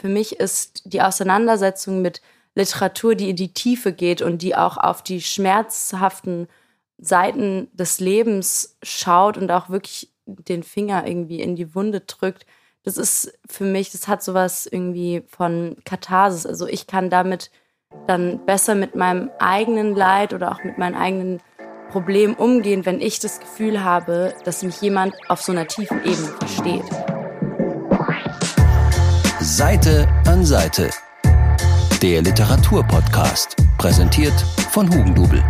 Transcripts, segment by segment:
für mich ist die Auseinandersetzung mit Literatur, die in die Tiefe geht und die auch auf die schmerzhaften Seiten des Lebens schaut und auch wirklich den Finger irgendwie in die Wunde drückt. Das ist für mich, das hat sowas irgendwie von Katharsis. Also ich kann damit dann besser mit meinem eigenen Leid oder auch mit meinen eigenen Problemen umgehen, wenn ich das Gefühl habe, dass mich jemand auf so einer tiefen Ebene versteht. Seite an Seite. Der Literaturpodcast, präsentiert von Hugendubel.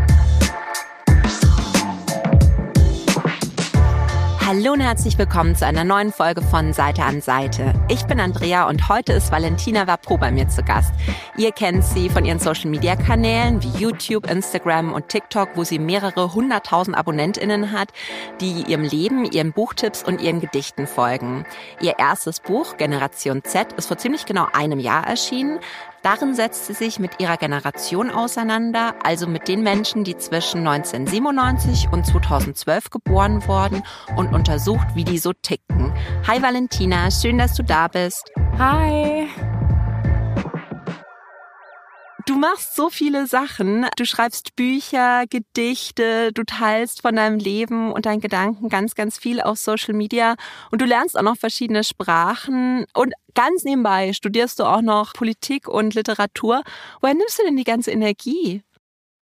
Hallo und herzlich willkommen zu einer neuen Folge von Seite an Seite. Ich bin Andrea und heute ist Valentina Vapro bei mir zu Gast. Ihr kennt sie von ihren Social Media Kanälen wie YouTube, Instagram und TikTok, wo sie mehrere hunderttausend AbonnentInnen hat, die ihrem Leben, ihren Buchtipps und ihren Gedichten folgen. Ihr erstes Buch, Generation Z, ist vor ziemlich genau einem Jahr erschienen. Darin setzt sie sich mit ihrer Generation auseinander, also mit den Menschen, die zwischen 1997 und 2012 geboren wurden und untersucht, wie die so ticken. Hi Valentina, schön, dass du da bist. Hi. Du machst so viele Sachen. Du schreibst Bücher, Gedichte, du teilst von deinem Leben und deinen Gedanken ganz, ganz viel auf Social Media und du lernst auch noch verschiedene Sprachen und ganz nebenbei studierst du auch noch Politik und Literatur. Woher nimmst du denn die ganze Energie?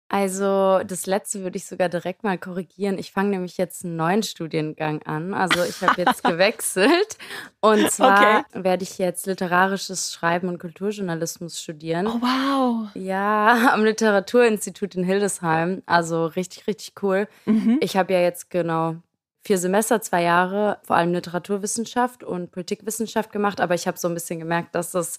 Also das letzte würde ich sogar direkt mal korrigieren. Ich fange nämlich jetzt einen neuen Studiengang an. Also ich habe jetzt gewechselt. Und zwar okay. werde ich jetzt literarisches Schreiben und Kulturjournalismus studieren. Oh, wow. Ja, am Literaturinstitut in Hildesheim. Also richtig, richtig cool. Mhm. Ich habe ja jetzt genau vier Semester, zwei Jahre, vor allem Literaturwissenschaft und Politikwissenschaft gemacht. Aber ich habe so ein bisschen gemerkt, dass das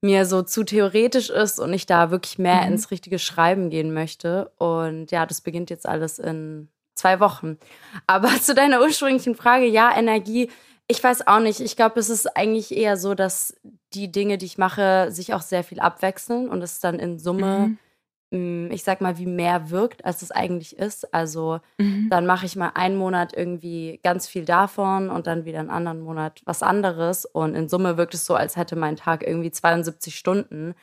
mir so zu theoretisch ist und ich da wirklich mehr mhm. ins richtige Schreiben gehen möchte. Und ja, das beginnt jetzt alles in zwei Wochen. Aber zu deiner ursprünglichen Frage, ja, Energie, ich weiß auch nicht. Ich glaube, es ist eigentlich eher so, dass die Dinge, die ich mache, sich auch sehr viel abwechseln und es dann in Summe mhm. Mm, ich sag mal, wie mehr wirkt, als es eigentlich ist. Also mhm. dann mache ich mal einen Monat irgendwie ganz viel davon und dann wieder einen anderen Monat was anderes. Und in Summe wirkt es so, als hätte mein Tag irgendwie 72 Stunden.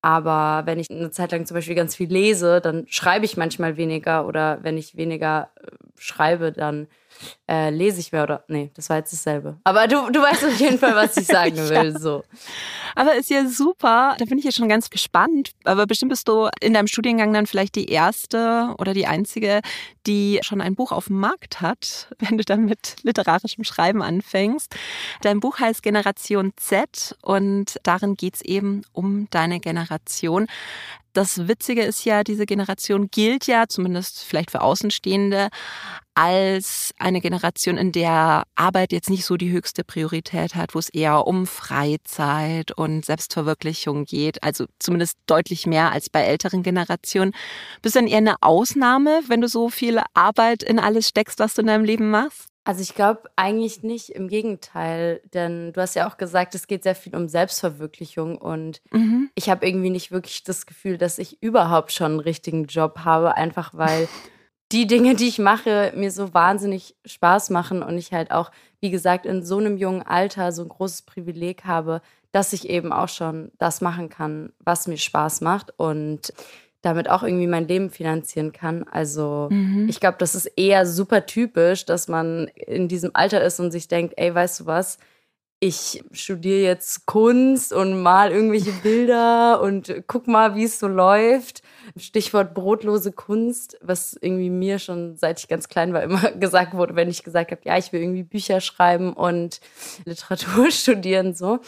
Aber wenn ich eine Zeit lang zum Beispiel ganz viel lese, dann schreibe ich manchmal weniger. Oder wenn ich weniger äh, schreibe, dann äh, lese ich mehr oder. Nee, das war jetzt dasselbe. Aber du, du weißt auf jeden Fall, was ich sagen will. ja. So. Aber ist ja super. Da bin ich ja schon ganz gespannt. Aber bestimmt bist du in deinem Studiengang dann vielleicht die erste oder die einzige, die schon ein Buch auf dem Markt hat, wenn du dann mit literarischem Schreiben anfängst. Dein Buch heißt Generation Z und darin geht es eben um deine Generation. Das Witzige ist ja, diese Generation gilt ja, zumindest vielleicht für Außenstehende, als eine Generation, in der Arbeit jetzt nicht so die höchste Priorität hat, wo es eher um Freizeit und Selbstverwirklichung geht, also zumindest deutlich mehr als bei älteren Generationen. Bist du dann eher eine Ausnahme, wenn du so viel Arbeit in alles steckst, was du in deinem Leben machst? Also ich glaube eigentlich nicht, im Gegenteil, denn du hast ja auch gesagt, es geht sehr viel um Selbstverwirklichung und mhm. ich habe irgendwie nicht wirklich das Gefühl, dass ich überhaupt schon einen richtigen Job habe, einfach weil die Dinge, die ich mache, mir so wahnsinnig Spaß machen und ich halt auch, wie gesagt, in so einem jungen Alter so ein großes Privileg habe, dass ich eben auch schon das machen kann, was mir Spaß macht und damit auch irgendwie mein Leben finanzieren kann. Also mhm. ich glaube, das ist eher super typisch, dass man in diesem Alter ist und sich denkt, ey, weißt du was? Ich studiere jetzt Kunst und mal irgendwelche Bilder und guck mal, wie es so läuft. Stichwort brotlose Kunst, was irgendwie mir schon seit ich ganz klein war immer gesagt wurde, wenn ich gesagt habe, ja, ich will irgendwie Bücher schreiben und Literatur studieren so.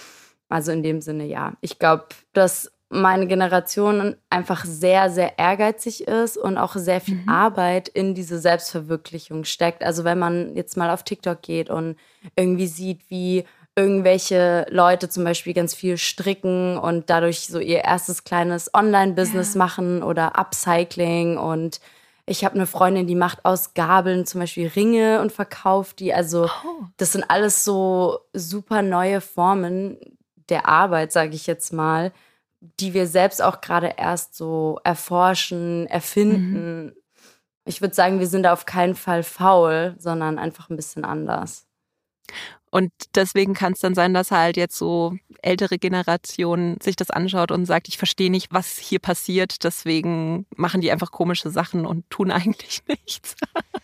Also in dem Sinne ja. Ich glaube, dass meine Generation einfach sehr, sehr ehrgeizig ist und auch sehr viel mhm. Arbeit in diese Selbstverwirklichung steckt. Also wenn man jetzt mal auf TikTok geht und irgendwie sieht, wie irgendwelche Leute zum Beispiel ganz viel stricken und dadurch so ihr erstes kleines Online-Business ja. machen oder Upcycling und ich habe eine Freundin, die macht aus Gabeln zum Beispiel Ringe und verkauft die. Also oh. das sind alles so super neue Formen der Arbeit, sage ich jetzt mal, die wir selbst auch gerade erst so erforschen, erfinden. Mhm. Ich würde sagen, wir sind da auf keinen Fall faul, sondern einfach ein bisschen anders. Und deswegen kann es dann sein, dass halt jetzt so ältere Generation sich das anschaut und sagt, ich verstehe nicht, was hier passiert, deswegen machen die einfach komische Sachen und tun eigentlich nichts.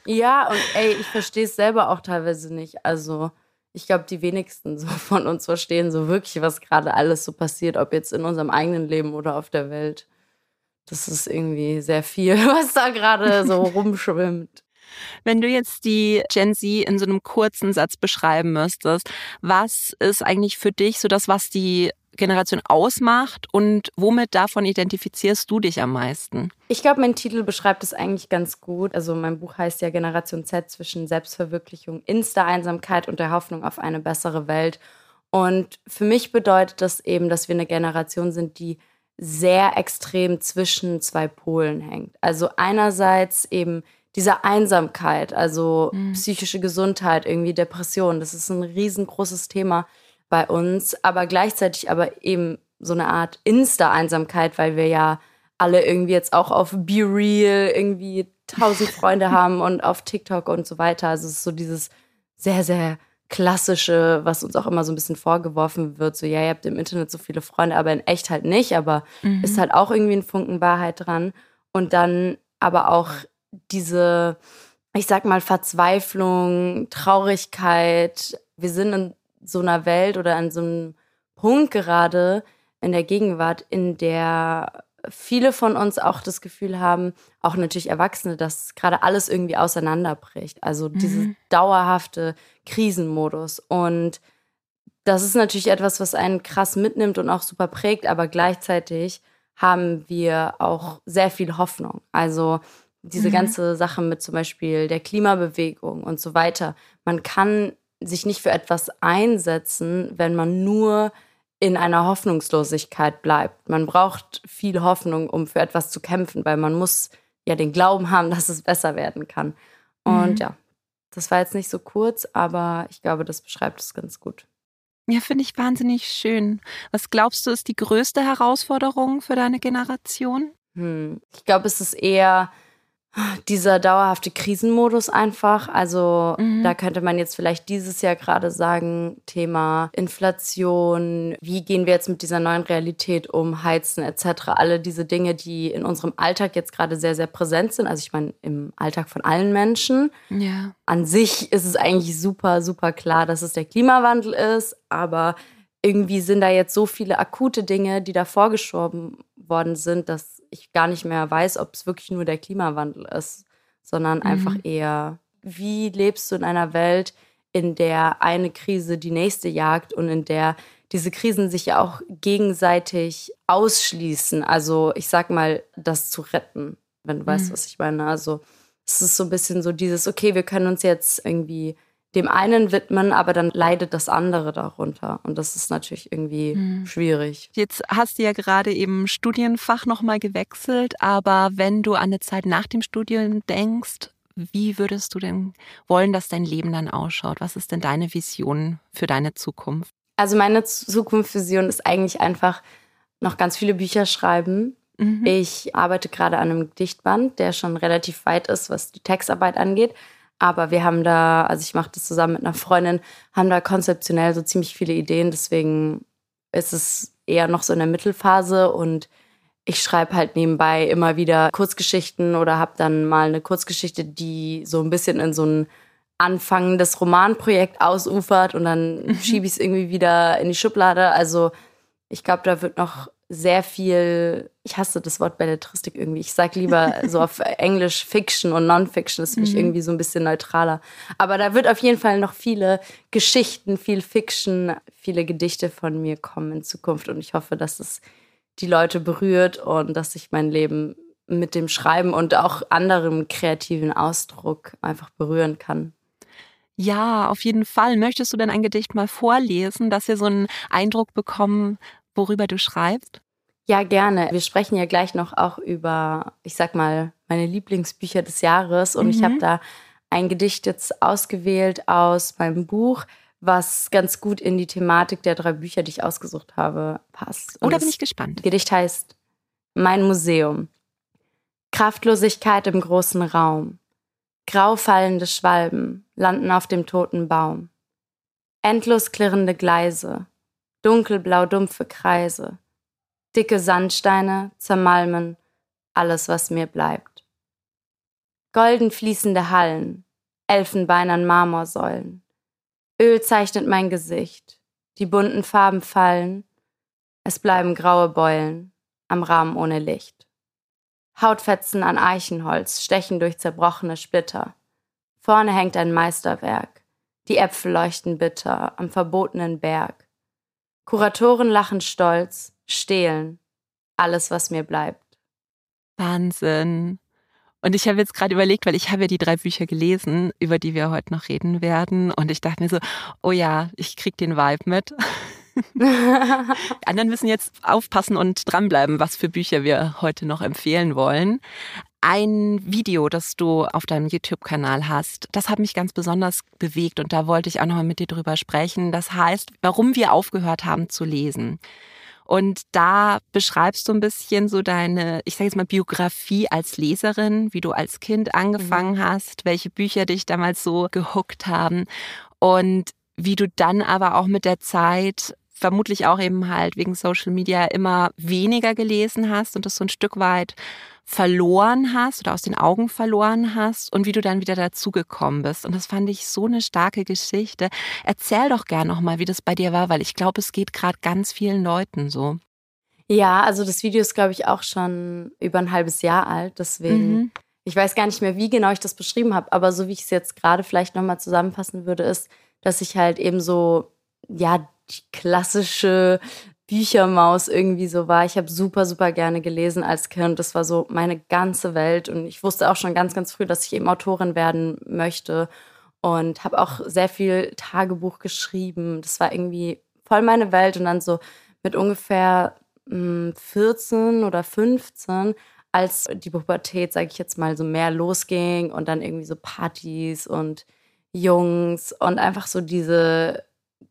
Ja, und ey, ich verstehe es selber auch teilweise nicht. Also ich glaube, die wenigsten so von uns verstehen so wirklich, was gerade alles so passiert, ob jetzt in unserem eigenen Leben oder auf der Welt. Das ist irgendwie sehr viel, was da gerade so rumschwimmt. Wenn du jetzt die Gen Z in so einem kurzen Satz beschreiben müsstest, was ist eigentlich für dich so das, was die Generation ausmacht und womit davon identifizierst du dich am meisten? Ich glaube, mein Titel beschreibt es eigentlich ganz gut. Also mein Buch heißt ja Generation Z zwischen Selbstverwirklichung, Insta-Einsamkeit und der Hoffnung auf eine bessere Welt. Und für mich bedeutet das eben, dass wir eine Generation sind, die sehr extrem zwischen zwei Polen hängt. Also einerseits eben dieser Einsamkeit, also mhm. psychische Gesundheit, irgendwie Depression, das ist ein riesengroßes Thema bei uns, aber gleichzeitig aber eben so eine Art Insta-Einsamkeit, weil wir ja alle irgendwie jetzt auch auf Be Real irgendwie tausend Freunde haben und auf TikTok und so weiter. Also es ist so dieses sehr, sehr klassische, was uns auch immer so ein bisschen vorgeworfen wird, so ja, ihr habt im Internet so viele Freunde, aber in echt halt nicht, aber mhm. ist halt auch irgendwie ein Funken Wahrheit dran. Und dann aber auch diese, ich sag mal, Verzweiflung, Traurigkeit. Wir sind in so einer Welt oder an so einem Punkt gerade in der Gegenwart, in der viele von uns auch das Gefühl haben, auch natürlich Erwachsene, dass gerade alles irgendwie auseinanderbricht. Also mhm. diese dauerhafte Krisenmodus. Und das ist natürlich etwas, was einen krass mitnimmt und auch super prägt, aber gleichzeitig haben wir auch sehr viel Hoffnung. Also diese mhm. ganze Sache mit zum Beispiel der Klimabewegung und so weiter. Man kann sich nicht für etwas einsetzen, wenn man nur in einer Hoffnungslosigkeit bleibt. Man braucht viel Hoffnung, um für etwas zu kämpfen, weil man muss ja den Glauben haben, dass es besser werden kann. Und mhm. ja, das war jetzt nicht so kurz, aber ich glaube, das beschreibt es ganz gut. Ja, finde ich wahnsinnig schön. Was glaubst du, ist die größte Herausforderung für deine Generation? Hm. Ich glaube, es ist eher dieser dauerhafte Krisenmodus einfach. Also mhm. da könnte man jetzt vielleicht dieses Jahr gerade sagen, Thema Inflation, wie gehen wir jetzt mit dieser neuen Realität um, Heizen etc. Alle diese Dinge, die in unserem Alltag jetzt gerade sehr, sehr präsent sind. Also ich meine, im Alltag von allen Menschen. Ja. An sich ist es eigentlich super, super klar, dass es der Klimawandel ist, aber irgendwie sind da jetzt so viele akute Dinge, die da vorgeschoben worden sind, dass ich gar nicht mehr weiß, ob es wirklich nur der Klimawandel ist, sondern mhm. einfach eher, wie lebst du in einer Welt, in der eine Krise die nächste jagt und in der diese Krisen sich ja auch gegenseitig ausschließen. Also ich sag mal, das zu retten, wenn du mhm. weißt, was ich meine. Also es ist so ein bisschen so dieses, okay, wir können uns jetzt irgendwie dem einen widmen, aber dann leidet das andere darunter. Und das ist natürlich irgendwie mhm. schwierig. Jetzt hast du ja gerade eben Studienfach nochmal gewechselt, aber wenn du an eine Zeit nach dem Studium denkst, wie würdest du denn wollen, dass dein Leben dann ausschaut? Was ist denn deine Vision für deine Zukunft? Also meine Zukunftsvision ist eigentlich einfach noch ganz viele Bücher schreiben. Mhm. Ich arbeite gerade an einem Gedichtband, der schon relativ weit ist, was die Textarbeit angeht. Aber wir haben da, also ich mache das zusammen mit einer Freundin, haben da konzeptionell so ziemlich viele Ideen. Deswegen ist es eher noch so in der Mittelphase und ich schreibe halt nebenbei immer wieder Kurzgeschichten oder habe dann mal eine Kurzgeschichte, die so ein bisschen in so ein anfangendes Romanprojekt ausufert und dann mhm. schiebe ich es irgendwie wieder in die Schublade. Also ich glaube, da wird noch sehr viel, ich hasse das Wort Belletristik irgendwie. Ich sage lieber so auf Englisch Fiction und Non-Fiction, das finde ich mhm. irgendwie so ein bisschen neutraler. Aber da wird auf jeden Fall noch viele Geschichten, viel Fiction, viele Gedichte von mir kommen in Zukunft. Und ich hoffe, dass es die Leute berührt und dass ich mein Leben mit dem Schreiben und auch anderem kreativen Ausdruck einfach berühren kann. Ja, auf jeden Fall. Möchtest du denn ein Gedicht mal vorlesen, dass wir so einen Eindruck bekommen, worüber du schreibst? Ja, gerne. Wir sprechen ja gleich noch auch über, ich sag mal, meine Lieblingsbücher des Jahres. Und mhm. ich habe da ein Gedicht jetzt ausgewählt aus meinem Buch, was ganz gut in die Thematik der drei Bücher, die ich ausgesucht habe, passt. Und da bin ich gespannt. Gedicht heißt Mein Museum. Kraftlosigkeit im großen Raum. Grau fallende Schwalben landen auf dem toten Baum. Endlos klirrende Gleise, dunkelblau dumpfe Kreise, dicke Sandsteine, zermalmen, alles, was mir bleibt. Golden fließende Hallen, elfenbeinern Marmorsäulen. Öl zeichnet mein Gesicht, die bunten Farben fallen, es bleiben graue Beulen am Rahmen ohne Licht. Hautfetzen an Eichenholz stechen durch zerbrochene Splitter. Vorne hängt ein Meisterwerk. Die Äpfel leuchten bitter am verbotenen Berg. Kuratoren lachen stolz, stehlen. Alles, was mir bleibt. Wahnsinn. Und ich habe jetzt gerade überlegt, weil ich habe ja die drei Bücher gelesen, über die wir heute noch reden werden. Und ich dachte mir so, oh ja, ich krieg den Vibe mit. Die anderen müssen jetzt aufpassen und dranbleiben, was für Bücher wir heute noch empfehlen wollen. Ein Video, das du auf deinem YouTube-Kanal hast, das hat mich ganz besonders bewegt und da wollte ich auch nochmal mit dir drüber sprechen. Das heißt, warum wir aufgehört haben zu lesen. Und da beschreibst du ein bisschen so deine, ich sage jetzt mal, Biografie als Leserin, wie du als Kind angefangen mhm. hast, welche Bücher dich damals so gehuckt haben und wie du dann aber auch mit der Zeit vermutlich auch eben halt wegen Social Media immer weniger gelesen hast und das so ein Stück weit verloren hast oder aus den Augen verloren hast und wie du dann wieder dazugekommen bist. Und das fand ich so eine starke Geschichte. Erzähl doch gern nochmal, wie das bei dir war, weil ich glaube, es geht gerade ganz vielen Leuten so. Ja, also das Video ist, glaube ich, auch schon über ein halbes Jahr alt. Deswegen, mhm. ich weiß gar nicht mehr, wie genau ich das beschrieben habe, aber so wie ich es jetzt gerade vielleicht nochmal zusammenfassen würde, ist, dass ich halt eben so, ja, die klassische Büchermaus irgendwie so war. Ich habe super, super gerne gelesen als Kind. Das war so meine ganze Welt. Und ich wusste auch schon ganz, ganz früh, dass ich eben Autorin werden möchte. Und habe auch sehr viel Tagebuch geschrieben. Das war irgendwie voll meine Welt. Und dann so mit ungefähr mh, hm, 14 oder 15, als die Pubertät, sage ich jetzt mal, so mehr losging und dann irgendwie so Partys und Jungs und einfach so diese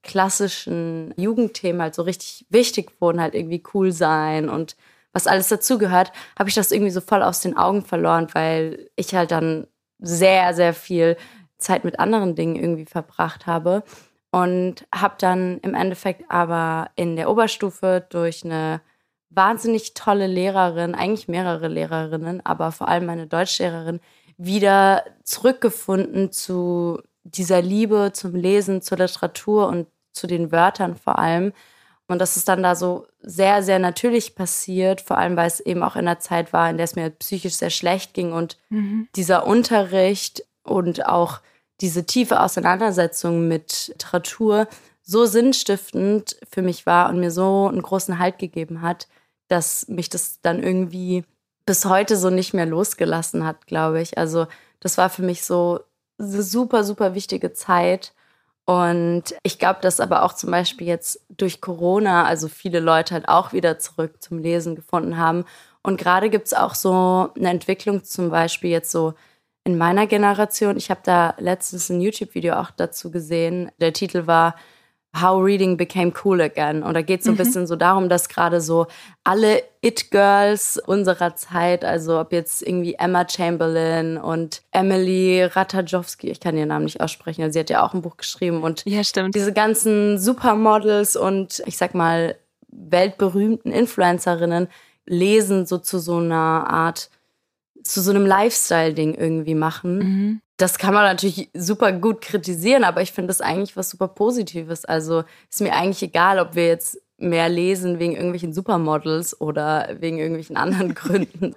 klassischen Jugendthemen halt so richtig wichtig wurden, halt irgendwie cool sein und was alles dazugehört, habe ich das irgendwie so voll aus den Augen verloren, weil ich halt dann sehr, sehr viel Zeit mit anderen Dingen irgendwie verbracht habe und habe dann im Endeffekt aber in der Oberstufe durch eine wahnsinnig tolle Lehrerin, eigentlich mehrere Lehrerinnen, aber vor allem meine Deutschlehrerin, wieder zurückgefunden zu dieser Liebe zum Lesen, zur Literatur und zu den Wörtern vor allem. Und das ist dann da so sehr, sehr natürlich passiert, vor allem weil es eben auch in der Zeit war, in der es mir psychisch sehr schlecht ging und mhm. dieser Unterricht und auch diese tiefe Auseinandersetzung mit Literatur so sinnstiftend für mich war und mir so einen großen Halt gegeben hat, dass mich das dann irgendwie bis heute so nicht mehr losgelassen hat, glaube ich. Also das war für mich so eine super, super wichtige Zeit. Und ich glaube, dass aber auch zum Beispiel jetzt durch Corona, also viele Leute halt auch wieder zurück zum Lesen gefunden haben. Und gerade gibt es auch so eine Entwicklung, zum Beispiel jetzt so in meiner Generation. Ich habe da letztens ein YouTube-Video auch dazu gesehen. Der Titel war How Reading Became Cool Again. Und da geht es so ein mhm. bisschen so darum, dass gerade so alle It-Girls unserer Zeit, also ob jetzt irgendwie Emma Chamberlain und Emily Ratajkowski, ich kann ihren Namen nicht aussprechen, sie hat ja auch ein Buch geschrieben und ja, stimmt. diese ganzen Supermodels und ich sag mal weltberühmten Influencerinnen lesen so zu so einer Art zu so einem Lifestyle-Ding irgendwie machen. Mhm. Das kann man natürlich super gut kritisieren, aber ich finde das eigentlich was super Positives. Also ist mir eigentlich egal, ob wir jetzt mehr lesen wegen irgendwelchen Supermodels oder wegen irgendwelchen anderen Gründen.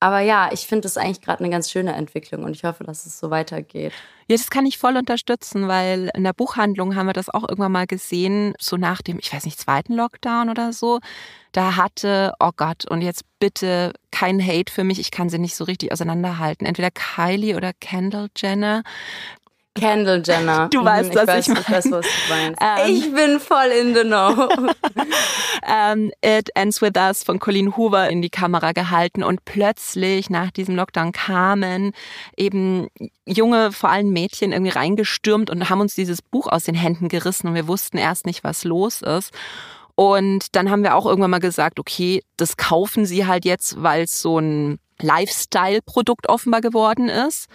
Aber ja, ich finde das eigentlich gerade eine ganz schöne Entwicklung und ich hoffe, dass es so weitergeht. Ja, das kann ich voll unterstützen, weil in der Buchhandlung haben wir das auch irgendwann mal gesehen, so nach dem, ich weiß nicht, zweiten Lockdown oder so. Da hatte, oh Gott, und jetzt bitte kein Hate für mich, ich kann sie nicht so richtig auseinanderhalten. Entweder Kylie oder Kendall Jenner Kendall Jenner. Du weißt, mhm, was ich, weiß, ich, ich weiß, was du meinst. Ähm, ich bin voll in the know. ähm, It Ends With Us von Colleen Hoover in die Kamera gehalten und plötzlich nach diesem Lockdown kamen eben junge, vor allem Mädchen irgendwie reingestürmt und haben uns dieses Buch aus den Händen gerissen und wir wussten erst nicht, was los ist. Und dann haben wir auch irgendwann mal gesagt, okay, das kaufen sie halt jetzt, weil es so ein Lifestyle-Produkt offenbar geworden ist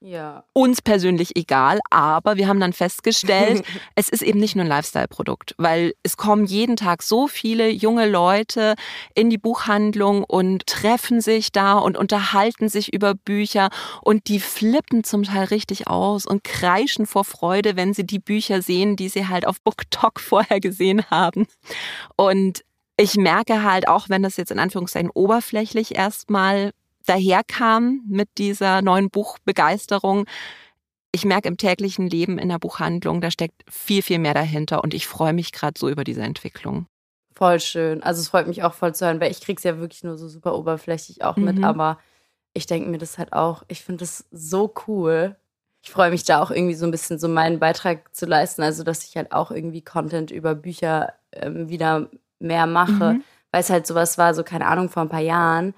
Ja. Uns persönlich egal, aber wir haben dann festgestellt, es ist eben nicht nur ein Lifestyle-Produkt, weil es kommen jeden Tag so viele junge Leute in die Buchhandlung und treffen sich da und unterhalten sich über Bücher und die flippen zum Teil richtig aus und kreischen vor Freude, wenn sie die Bücher sehen, die sie halt auf BookTok vorher gesehen haben. Und ich merke halt auch, wenn das jetzt in Anführungszeichen oberflächlich erstmal daherkam mit dieser neuen Buchbegeisterung. Ich merke im täglichen Leben in der Buchhandlung, da steckt viel, viel mehr dahinter und ich freue mich gerade so über diese Entwicklung. Voll schön. Also es freut mich auch voll zu hören, weil ich kriege es ja wirklich nur so super oberflächlich auch mit, mhm. aber ich denke mir das halt auch, ich finde das so cool. Ich freue mich da auch irgendwie so ein bisschen so meinen Beitrag zu leisten, also dass ich halt auch irgendwie Content über Bücher ähm, wieder mehr mache, mhm. weil es halt sowas war, so keine Ahnung, vor ein paar Jahren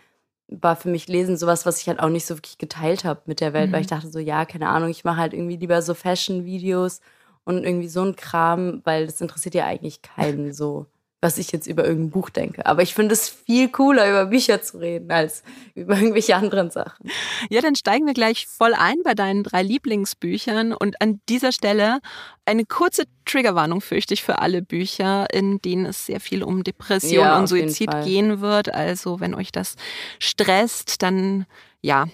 war für mich Lesen sowas, was ich halt auch nicht so wirklich geteilt habe mit der Welt, mhm. weil ich dachte so, ja, keine Ahnung, ich mache halt irgendwie lieber so Fashion-Videos und irgendwie so ein Kram, weil das interessiert ja eigentlich keinen so was ich jetzt über irgendein Buch denke. Aber ich finde es viel cooler, über Bücher zu reden, als über irgendwelche anderen Sachen. Ja, dann steigen wir gleich voll ein bei deinen drei Lieblingsbüchern. Und an dieser Stelle eine kurze Triggerwarnung fürchte ich für alle Bücher, in denen es sehr viel um Depression ja, und Suizid gehen wird. Also wenn euch das stresst, dann ja,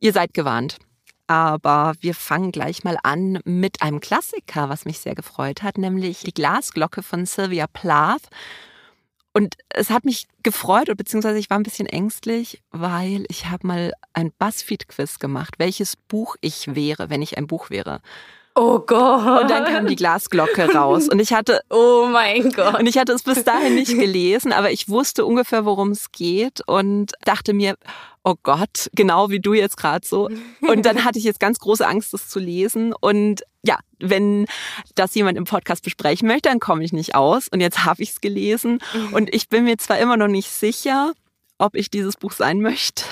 ihr seid gewarnt. Aber wir fangen gleich mal an mit einem Klassiker, was mich sehr gefreut hat, nämlich die Glasglocke von Sylvia Plath. Und es hat mich gefreut, beziehungsweise ich war ein bisschen ängstlich, weil ich habe mal ein Buzzfeed-Quiz gemacht, welches Buch ich wäre, wenn ich ein Buch wäre. Oh Gott. Und dann kam die Glasglocke raus. Und ich hatte. Oh mein Gott. Und ich hatte es bis dahin nicht gelesen, aber ich wusste ungefähr, worum es geht und dachte mir, oh Gott, genau wie du jetzt gerade so. Und dann hatte ich jetzt ganz große Angst, das zu lesen. Und ja, wenn das jemand im Podcast besprechen möchte, dann komme ich nicht aus. Und jetzt habe ich es gelesen. Und ich bin mir zwar immer noch nicht sicher, ob ich dieses Buch sein möchte.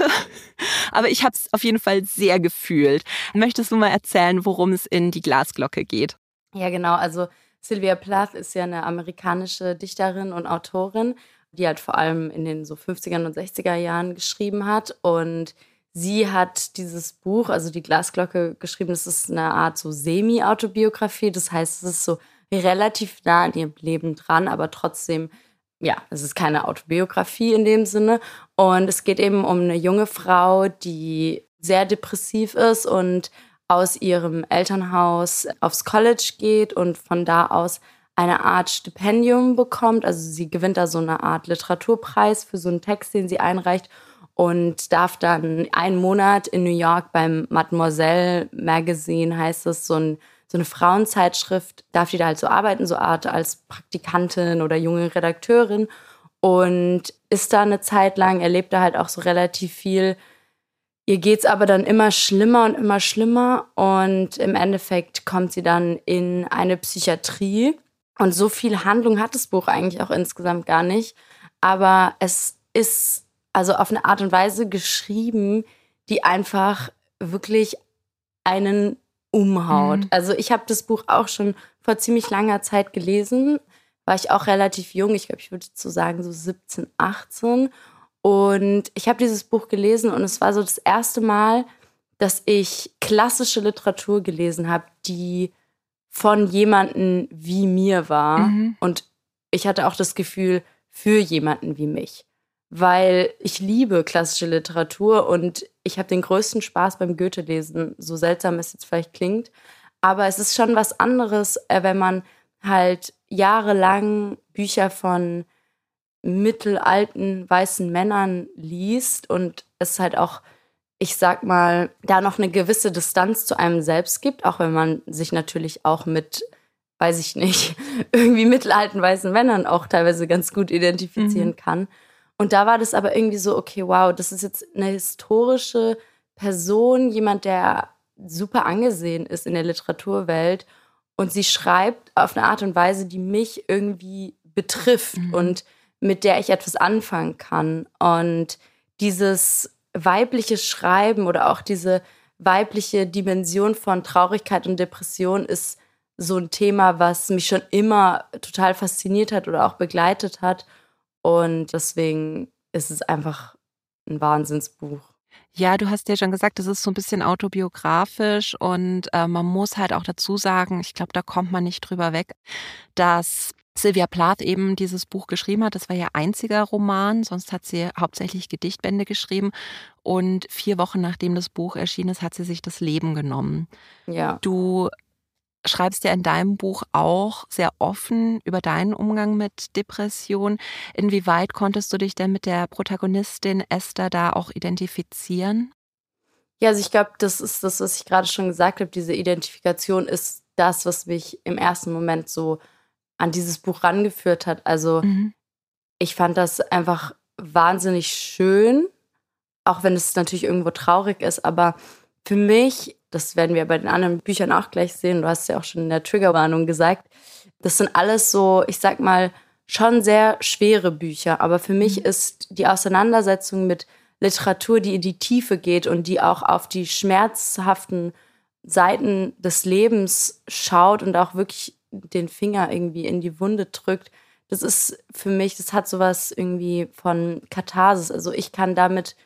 Aber ich habe es auf jeden Fall sehr gefühlt. Möchtest du mal erzählen, worum es in die Glasglocke geht? Ja, genau. Also Sylvia Plath ist ja eine amerikanische Dichterin und Autorin, die halt vor allem in den so 50er und 60er Jahren geschrieben hat. Und sie hat dieses Buch, also die Glasglocke, geschrieben. Das ist eine Art so Semi-Autobiografie. Das heißt, es ist so relativ nah an ihrem Leben dran, aber trotzdem ja, es ist keine Autobiografie in dem Sinne. Und es geht eben um eine junge Frau, die sehr depressiv ist und aus ihrem Elternhaus aufs College geht und von da aus eine Art Stipendium bekommt. Also sie gewinnt da so eine Art Literaturpreis für so einen Text, den sie einreicht und darf dann einen Monat in New York beim Mademoiselle Magazine, heißt es, so ein so eine Frauenzeitschrift, darf die da halt so arbeiten, so Art als Praktikantin oder junge Redakteurin. Und ist da eine Zeit lang, erlebt da halt auch so relativ viel. Ihr geht's aber dann immer schlimmer und immer schlimmer. Und im Endeffekt kommt sie dann in eine Psychiatrie. Und so viel Handlung hat das Buch eigentlich auch insgesamt gar nicht, aber es ist also auf eine Art und Weise geschrieben, die einfach wirklich einen umhaut. Mhm. Also ich habe das Buch auch schon vor ziemlich langer Zeit gelesen. War ich auch relativ jung, ich glaube, ich würde zu sagen so 17, 18. Und ich habe dieses Buch gelesen und es war so das erste Mal, dass ich klassische Literatur gelesen habe, die von jemanden wie mir war. Mhm. Und ich hatte auch das Gefühl, für jemanden wie mich weil ich liebe klassische Literatur und ich habe den größten Spaß beim Goethe-Lesen, so seltsam es jetzt vielleicht klingt. Aber es ist schon was anderes, äh, wenn man halt jahrelang Bücher von mittelalten weißen Männern liest und es halt auch, ich sag mal, da noch eine gewisse Distanz zu einem selbst gibt, auch wenn man sich natürlich auch mit, weiß ich nicht, irgendwie mittelalten weißen Männern auch teilweise ganz gut identifizieren mhm. kann. Und da war das aber irgendwie so, okay, wow, das ist jetzt eine historische Person, jemand, der super angesehen ist in der Literaturwelt. Und sie schreibt auf eine Art und Weise, die mich irgendwie betrifft mhm. und mit der ich etwas anfangen kann. Und dieses weibliche Schreiben oder auch diese weibliche Dimension von Traurigkeit und Depression ist so ein Thema, was mich schon immer total fasziniert hat oder auch begleitet hat. Und deswegen ist es einfach ein Wahnsinnsbuch. Ja, du hast ja schon gesagt, das ist so ein bisschen autobiografisch und äh, man muss halt auch dazu sagen, ich glaube, da kommt man nicht drüber weg, dass Sylvia Plath eben dieses Buch geschrieben hat. Das war ihr einziger Roman, sonst hat sie hauptsächlich Gedichtbände geschrieben. Und vier Wochen nachdem das Buch erschienen ist, hat sie sich das Leben genommen. Ja. Du schreibst ja in deinem Buch auch sehr offen über deinen Umgang mit Depression. Inwieweit konntest du dich denn mit der Protagonistin Esther da auch identifizieren? Ja, also ich glaube, das ist das, was ich gerade schon gesagt habe. Diese Identifikation ist das, was mich im ersten Moment so an dieses Buch rangeführt hat. Also mhm. ich fand das einfach wahnsinnig schön, auch wenn es natürlich irgendwo traurig ist. Aber für mich das werden wir bei den anderen Büchern auch gleich sehen. Du hast ja auch schon in der Triggerwarnung gesagt. Das sind alles so, ich sag mal, schon sehr schwere Bücher. Aber für mich mhm. ist die Auseinandersetzung mit Literatur, die in die Tiefe geht und die auch auf die schmerzhaften Seiten des Lebens schaut und auch wirklich den Finger irgendwie in die Wunde drückt, das ist für mich, das hat sowas irgendwie von Katharsis. Also ich kann damit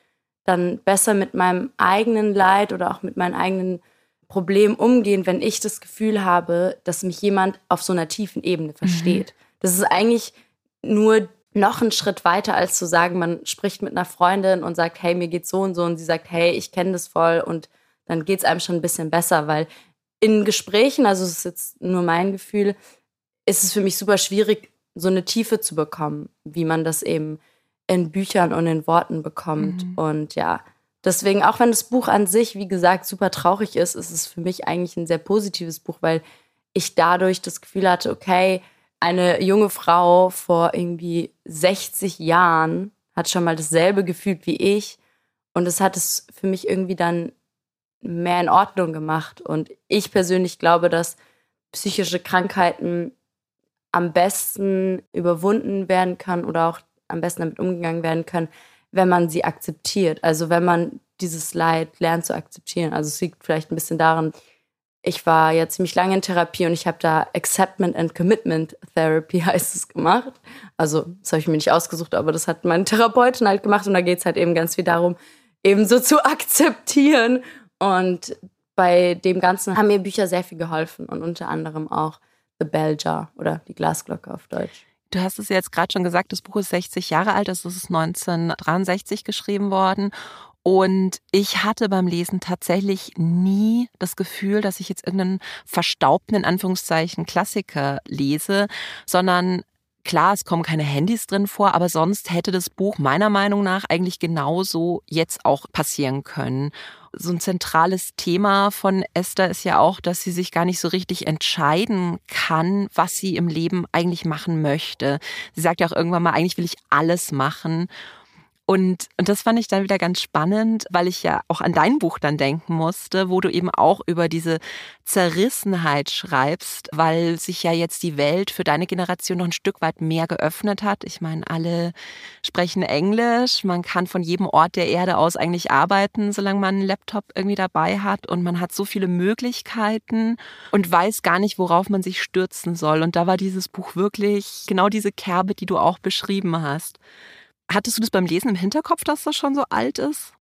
dann besser mit meinem eigenen Leid oder auch mit meinen eigenen Problemen umgehen, wenn ich das Gefühl habe, dass mich jemand auf so einer tiefen Ebene mhm. versteht. Mhm. Das ist eigentlich nur noch ein Schritt weiter, als zu sagen, man spricht mit einer Freundin und sagt, hey, mir geht's so und so und sie sagt, hey, ich kenne das voll und dann geht's einem schon ein bisschen besser, weil in Gesprächen, also es ist jetzt nur mein Gefühl, ist es für mich super schwierig, so eine Tiefe zu bekommen, wie man das eben in Büchern und in Worten bekommt. Mhm. Und ja, deswegen, auch wenn das Buch an sich, wie gesagt, super traurig ist, ist es für mich eigentlich ein sehr positives Buch, weil ich dadurch das Gefühl hatte, okay, eine junge Frau vor irgendwie 60 Jahren hat schon mal dasselbe gefühlt wie ich. Und es hat es für mich irgendwie dann mehr in Ordnung gemacht. Und ich persönlich glaube, dass psychische Krankheiten am besten überwunden werden kann oder auch am besten damit umgegangen werden können, wenn man sie akzeptiert. Also wenn man dieses Leid lernt zu akzeptieren. Also es liegt vielleicht ein bisschen daran, ich war ja ziemlich lange in Therapie und ich habe da Acceptment and Commitment Therapy heißt es gemacht. Also das habe ich mir nicht ausgesucht, aber das hat meine Therapeutin halt gemacht und da geht es halt eben ganz viel darum, eben so zu akzeptieren. Und bei dem Ganzen haben mir Bücher sehr viel geholfen und unter anderem auch The Bell Jar oder die Glasglocke auf Deutsch. Du hast es jetzt gerade schon gesagt, das Buch ist 60 Jahre alt, das ist 1963 geschrieben worden. Und ich hatte beim Lesen tatsächlich nie das Gefühl, dass ich jetzt irgendeinen verstaubten, in Anführungszeichen, Klassiker lese, sondern Klar, es kommen keine Handys drin vor, aber sonst hätte das Buch meiner Meinung nach eigentlich genauso jetzt auch passieren können. So ein zentrales Thema von Esther ist ja auch, dass sie sich gar nicht so richtig entscheiden kann, was sie im Leben eigentlich machen möchte. Sie sagt ja auch irgendwann mal, eigentlich will ich alles machen. Und, und das fand ich dann wieder ganz spannend, weil ich ja auch an dein Buch dann denken musste, wo du eben auch über diese Zerrissenheit schreibst, weil sich ja jetzt die Welt für deine Generation noch ein Stück weit mehr geöffnet hat. Ich meine, alle sprechen Englisch, man kann von jedem Ort der Erde aus eigentlich arbeiten, solange man einen Laptop irgendwie dabei hat und man hat so viele Möglichkeiten und weiß gar nicht, worauf man sich stürzen soll. Und da war dieses Buch wirklich genau diese Kerbe, die du auch beschrieben hast. Hattest du das beim Lesen im Hinterkopf, dass das schon so alt ist?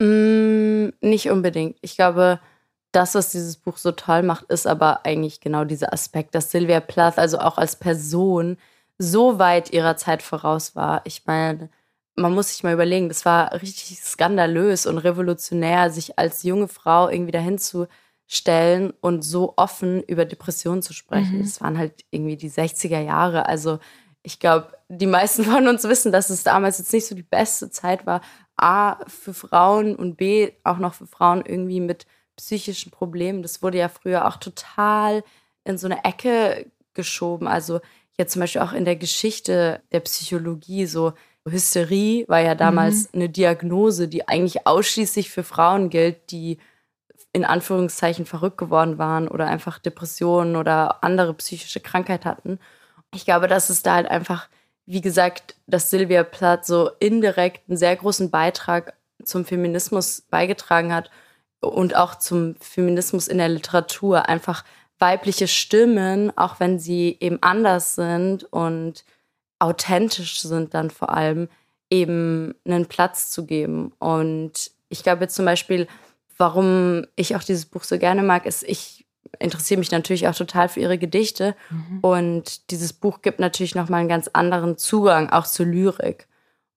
Mm, nicht unbedingt. Ich glaube, das, was dieses Buch so toll macht, ist aber eigentlich genau dieser Aspekt, dass Sylvia Plath also auch als Person so weit ihrer Zeit voraus war. Ich meine, man muss sich mal überlegen, das war richtig skandalös und revolutionär, sich als junge Frau irgendwie dahin zu stellen und so offen über Depressionen zu sprechen. Mhm. Das waren halt irgendwie die 60er Jahre. Also ich glaube, die meisten von uns wissen, dass es damals jetzt nicht so die beste Zeit war. A, für Frauen und B, auch noch für Frauen irgendwie mit psychischen Problemen. Das wurde ja früher auch total in so eine Ecke geschoben. Also jetzt zum Beispiel auch in der Geschichte der Psychologie, so Hysterie war ja damals mhm. eine Diagnose, die eigentlich ausschließlich für Frauen gilt, die in Anführungszeichen verrückt geworden waren oder einfach Depressionen oder andere psychische Krankheit hatten ich glaube, dass es da halt einfach, wie gesagt, dass Sylvia Plath so indirekt einen sehr großen Beitrag zum Feminismus beigetragen hat und auch zum Feminismus in der Literatur. Einfach weibliche Stimmen, auch wenn sie eben anders sind und authentisch sind dann vor allem, eben einen Platz zu geben. Und Ich glaube zum Beispiel, warum ich auch dieses Buch so gerne mag, ist, ich interessiere mich natürlich auch total für ihre Gedichte. Mhm. Und dieses Buch gibt natürlich nochmal einen ganz anderen Zugang auch zur Lyrik.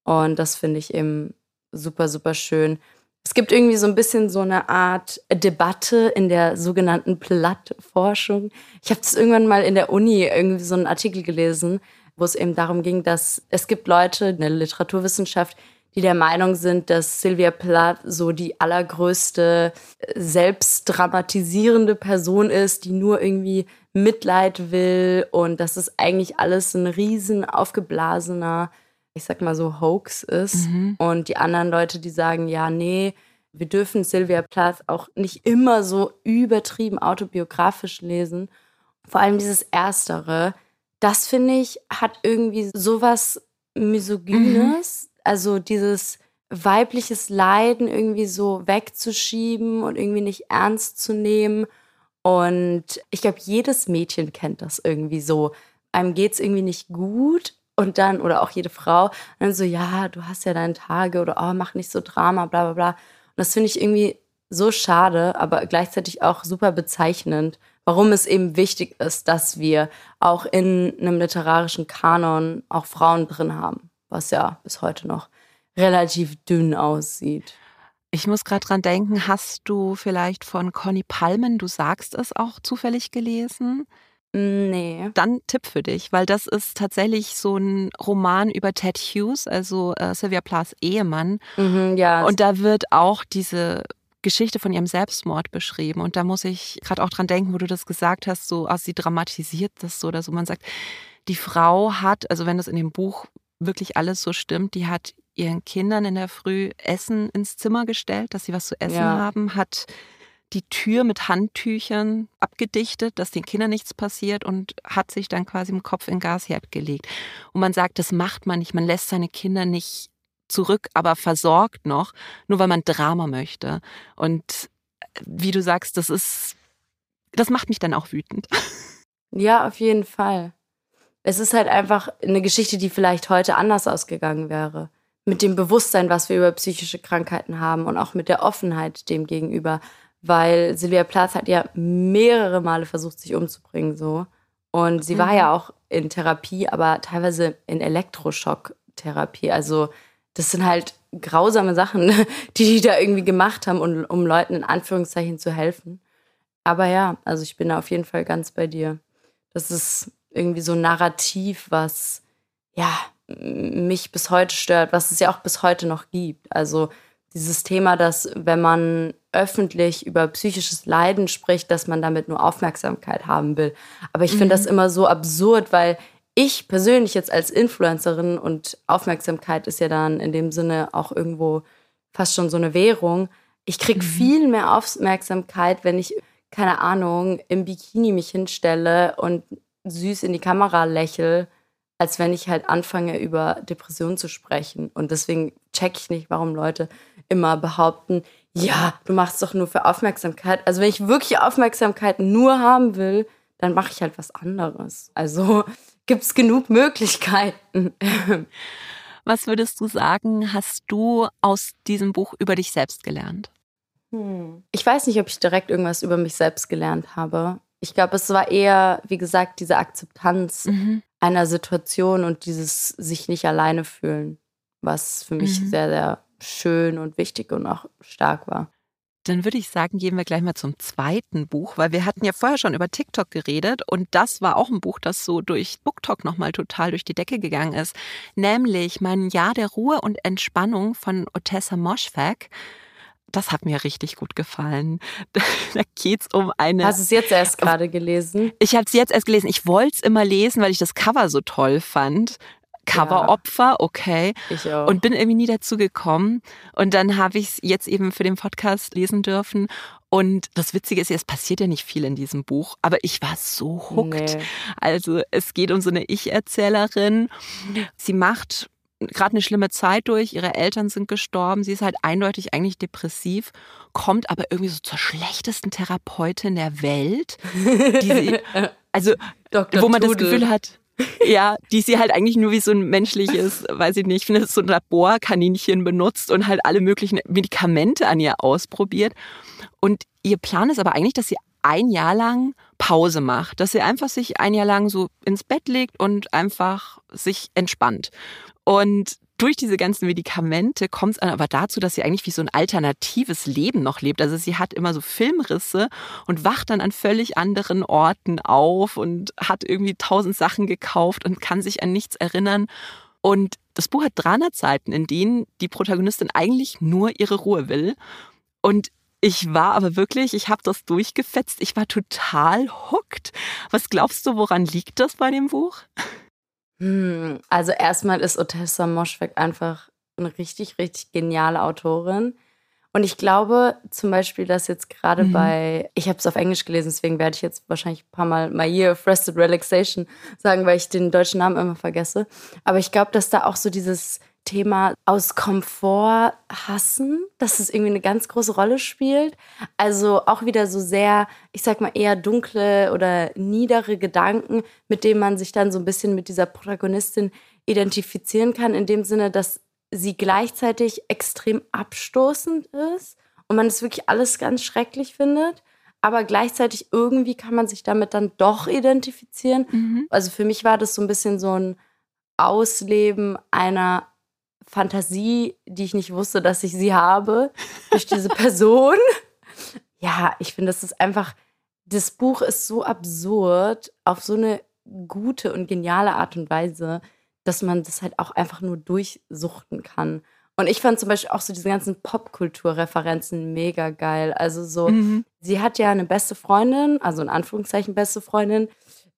Und das finde ich eben super, super schön. Es gibt irgendwie so ein bisschen so eine Art Debatte in der sogenannten Plattforschung. Ich habe das irgendwann mal in der Uni irgendwie so einen Artikel gelesen, wo es eben darum ging, dass es gibt Leute in der Literaturwissenschaft, die der Meinung sind, dass Sylvia Plath so die allergrößte selbstdramatisierende Person ist, die nur irgendwie Mitleid will und dass es eigentlich alles ein riesen aufgeblasener ich sag mal so, Hoax ist. Mhm. Und die anderen Leute, die sagen, ja, nee, wir dürfen Sylvia Plath auch nicht immer so übertrieben autobiografisch lesen. Vor allem dieses Erstere, das finde ich, hat irgendwie sowas Misogynes. Mhm. Also dieses weibliches Leiden irgendwie so wegzuschieben und irgendwie nicht ernst zu nehmen. Und ich glaube, jedes Mädchen kennt das irgendwie so. Einem geht es irgendwie nicht gut und dann, oder auch jede Frau, dann so, ja, du hast ja deine Tage oder oh, mach nicht so Drama, bla bla bla. Und das finde ich irgendwie so schade, aber gleichzeitig auch super bezeichnend, warum es eben wichtig ist, dass wir auch in einem literarischen Kanon auch Frauen drin haben, was ja bis heute noch relativ dünn aussieht. Ich muss gerade dran denken, hast du vielleicht von Conny Palmen, du sagst es auch zufällig gelesen? Nee. Dann Tipp für dich, weil das ist tatsächlich so ein Roman über Ted Hughes, also äh, Sylvia Plaths Ehemann. Mhm, ja. Und da wird auch diese Geschichte von ihrem Selbstmord beschrieben. Und da muss ich gerade auch dran denken, wo du das gesagt hast, so, also sie dramatisiert das so oder so. Man sagt, die Frau hat, also wenn das in dem Buch wirklich alles so stimmt, die hat ihren Kindern in der Früh Essen ins Zimmer gestellt, dass sie was zu essen ja. haben, hat die Tür mit Handtüchern abgedichtet, dass den Kindern nichts passiert und hat sich dann quasi im Kopf in Gasherd gelegt. Und man sagt, das macht man nicht. Man lässt seine Kinder nicht zurück, aber versorgt noch, nur weil man Drama möchte. Und wie du sagst, das ist, das macht mich dann auch wütend. Ja, auf jeden Fall. Es ist halt einfach eine Geschichte, die vielleicht heute anders ausgegangen wäre. Mit dem Bewusstsein, was wir über psychische Krankheiten haben und auch mit der Offenheit dem gegenüber weil Sylvia Plath hat ja mehrere Male versucht, sich umzubringen, so. Und sie mhm. war ja auch in Therapie, aber teilweise in Elektroschocktherapie. Also, das sind halt grausame Sachen, die die da irgendwie gemacht haben, um, um Leuten in Anführungszeichen zu helfen. Aber ja, also ich bin da auf jeden Fall ganz bei dir. Das ist irgendwie so ein Narrativ, was ja mich bis heute stört, was es ja auch bis heute noch gibt. Also dieses Thema, dass wenn man öffentlich über psychisches Leiden spricht, dass man damit nur Aufmerksamkeit haben will. Aber ich mhm. finde das immer so absurd, weil ich persönlich jetzt als Influencerin und Aufmerksamkeit ist ja dann in dem Sinne auch irgendwo fast schon so eine Währung. Ich kriege mhm. viel mehr Aufmerksamkeit, wenn ich, keine Ahnung, im Bikini mich hinstelle und süß in die Kamera lächle, als wenn ich halt anfange, über Depressionen zu sprechen. Und deswegen check ich nicht, warum Leute immer behaupten, ja, du machst doch nur für Aufmerksamkeit. Also wenn ich wirklich Aufmerksamkeit nur haben will, dann mache ich halt was anderes. Also gibt es genug Möglichkeiten. Was würdest du sagen, hast du aus diesem Buch über dich selbst gelernt? Hm. Ich weiß nicht, ob ich direkt irgendwas über mich selbst gelernt habe. Ich glaube, es war eher, wie gesagt, diese Akzeptanz mhm. einer Situation und dieses sich nicht alleine fühlen, was für mich mhm. sehr, sehr schön und wichtig und auch stark war. Dann würde ich sagen, gehen wir gleich mal zum zweiten Buch, weil wir hatten ja vorher schon über TikTok geredet und das war auch ein Buch, das so durch BookTok nochmal total durch die Decke gegangen ist. Nämlich Mein Jahr der Ruhe und Entspannung von Otessa Moschfak. Das hat mir richtig gut gefallen. Da geht es um eine. Hast du es jetzt erst gerade gelesen? Ich habe es jetzt erst gelesen. Ich wollte es immer lesen, weil ich das Cover so toll fand. Coveropfer, okay. Ich auch. Und bin irgendwie nie dazu gekommen. Und dann habe ich es jetzt eben für den Podcast lesen dürfen. Und das Witzige ist ja, es passiert ja nicht viel in diesem Buch, aber ich war so hooked. Nee. Also es geht um so eine Ich-Erzählerin. Sie macht gerade eine schlimme Zeit durch, ihre Eltern sind gestorben, sie ist halt eindeutig eigentlich depressiv, kommt aber irgendwie so zur schlechtesten Therapeutin der Welt, die sie, also Dr. wo man Tudel. das Gefühl hat, ja, die sie halt eigentlich nur wie so ein menschliches, weiß ich nicht, finde, so ein Laborkaninchen benutzt und halt alle möglichen Medikamente an ihr ausprobiert. Und ihr Plan ist aber eigentlich, dass sie ein Jahr lang Pause macht, dass sie einfach sich ein Jahr lang so ins Bett legt und einfach sich entspannt. Und durch diese ganzen Medikamente kommt es aber dazu, dass sie eigentlich wie so ein alternatives Leben noch lebt. Also sie hat immer so Filmrisse und wacht dann an völlig anderen Orten auf und hat irgendwie tausend Sachen gekauft und kann sich an nichts erinnern. Und das Buch hat 300 Seiten, in denen die Protagonistin eigentlich nur ihre Ruhe will. Und ich war aber wirklich, ich habe das durchgefetzt. Ich war total hooked. Was glaubst du, woran liegt das bei dem Buch? Hm, also erstmal ist Otessa Moschweg einfach eine richtig, richtig geniale Autorin. Und ich glaube zum Beispiel, dass jetzt gerade mhm. bei, ich habe es auf Englisch gelesen, deswegen werde ich jetzt wahrscheinlich ein paar Mal My Year of Rested Relaxation sagen, weil ich den deutschen Namen immer vergesse. Aber ich glaube, dass da auch so dieses Thema aus Komfort hassen, dass es irgendwie eine ganz große Rolle spielt. Also auch wieder so sehr, ich sag mal, eher dunkle oder niedere Gedanken, mit denen man sich dann so ein bisschen mit dieser Protagonistin identifizieren kann, in dem Sinne, dass sie gleichzeitig extrem abstoßend ist und man es wirklich alles ganz schrecklich findet. Aber gleichzeitig irgendwie kann man sich damit dann doch identifizieren. Mhm. Also für mich war das so ein bisschen so ein Ausleben einer Fantasie, die ich nicht wusste, dass ich sie habe, durch diese Person. ja, ich finde, das ist einfach, das Buch ist so absurd, auf so eine gute und geniale Art und Weise, dass man das halt auch einfach nur durchsuchten kann. Und ich fand zum Beispiel auch so diese ganzen Popkulturreferenzen mega geil. Also so, mhm. sie hat ja eine beste Freundin, also in Anführungszeichen beste Freundin,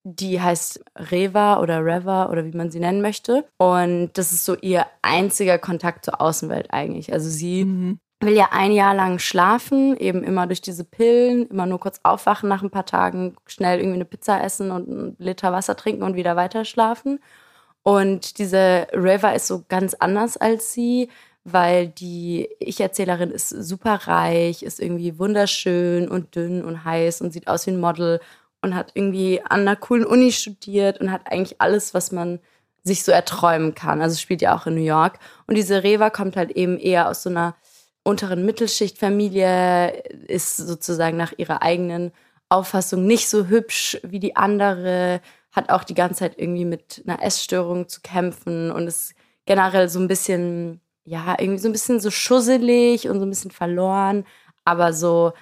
die heißt Reva oder Reva oder wie man sie nennen möchte. Und das ist so ihr einziger Kontakt zur Außenwelt eigentlich. Also sie mhm. will ja ein Jahr lang schlafen, eben immer durch diese Pillen, immer nur kurz aufwachen nach ein paar Tagen, schnell irgendwie eine Pizza essen und einen Liter Wasser trinken und wieder weiter schlafen. Und diese Reva ist so ganz anders als sie, weil die Ich-Erzählerin ist super reich, ist irgendwie wunderschön und dünn und heiß und sieht aus wie ein Model und hat irgendwie an einer coolen Uni studiert und hat eigentlich alles, was man sich so erträumen kann. Also spielt ja auch in New York. Und diese Reva kommt halt eben eher aus so einer unteren Mittelschichtfamilie, ist sozusagen nach ihrer eigenen Auffassung nicht so hübsch wie die andere, hat auch die ganze Zeit irgendwie mit einer Essstörung zu kämpfen und ist generell so ein bisschen, ja, irgendwie so ein bisschen so schusselig und so ein bisschen verloren, aber so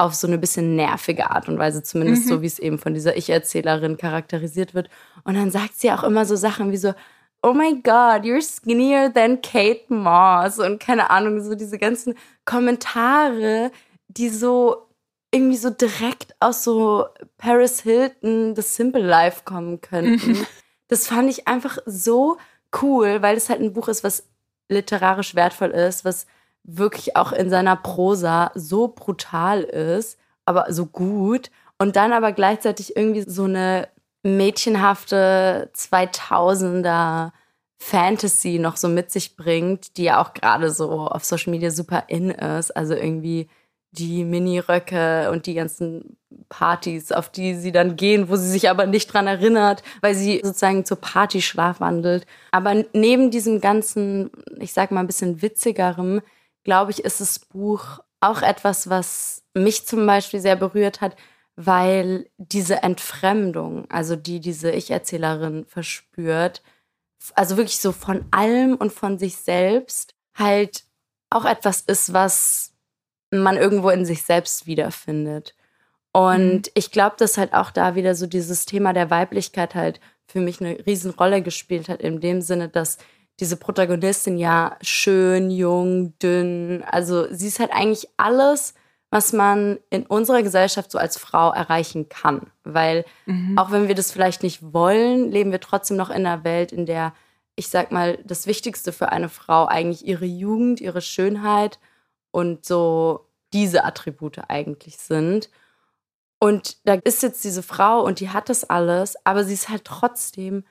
auf so eine bisschen nervige Art und Weise, zumindest mhm. so, wie es eben von dieser Ich-Erzählerin charakterisiert wird. Und dann sagt sie auch immer so Sachen wie so, oh my God, you're skinnier than Kate Moss und keine Ahnung, so diese ganzen Kommentare, die so irgendwie so direkt aus so Paris Hilton, The Simple Life kommen könnten. Mhm. Das fand ich einfach so cool, weil es halt ein Buch ist, was literarisch wertvoll ist, was wirklich auch in seiner Prosa so brutal ist, aber so gut und dann aber gleichzeitig irgendwie so eine mädchenhafte 2000er Fantasy noch so mit sich bringt, die ja auch gerade so auf Social Media super in ist, also irgendwie die Mini-Röcke und die ganzen Partys, auf die sie dann gehen, wo sie sich aber nicht dran erinnert, weil sie sozusagen zur Party schlafwandelt. Aber neben diesem ganzen, ich sag mal ein bisschen witzigerem, glaube ich, ist das Buch auch etwas, was mich zum Beispiel sehr berührt hat, weil diese Entfremdung, also die diese Ich-Erzählerin verspürt, also wirklich so von allem und von sich selbst, halt auch etwas ist, was man irgendwo in sich selbst wiederfindet. Und mhm. ich glaube, dass halt auch da wieder so dieses Thema der Weiblichkeit halt für mich eine Riesenrolle gespielt hat, in dem Sinne, dass diese Protagonistin ja schön, jung, dünn. Also sie ist halt eigentlich alles, was man in unserer Gesellschaft so als Frau erreichen kann. Weil mhm. auch wenn wir das vielleicht nicht wollen, leben wir trotzdem noch in einer Welt, in der, ich sag mal, das Wichtigste für eine Frau eigentlich ihre Jugend, ihre Schönheit und so diese Attribute eigentlich sind. Und da ist jetzt diese Frau und die hat das alles, aber sie ist halt trotzdem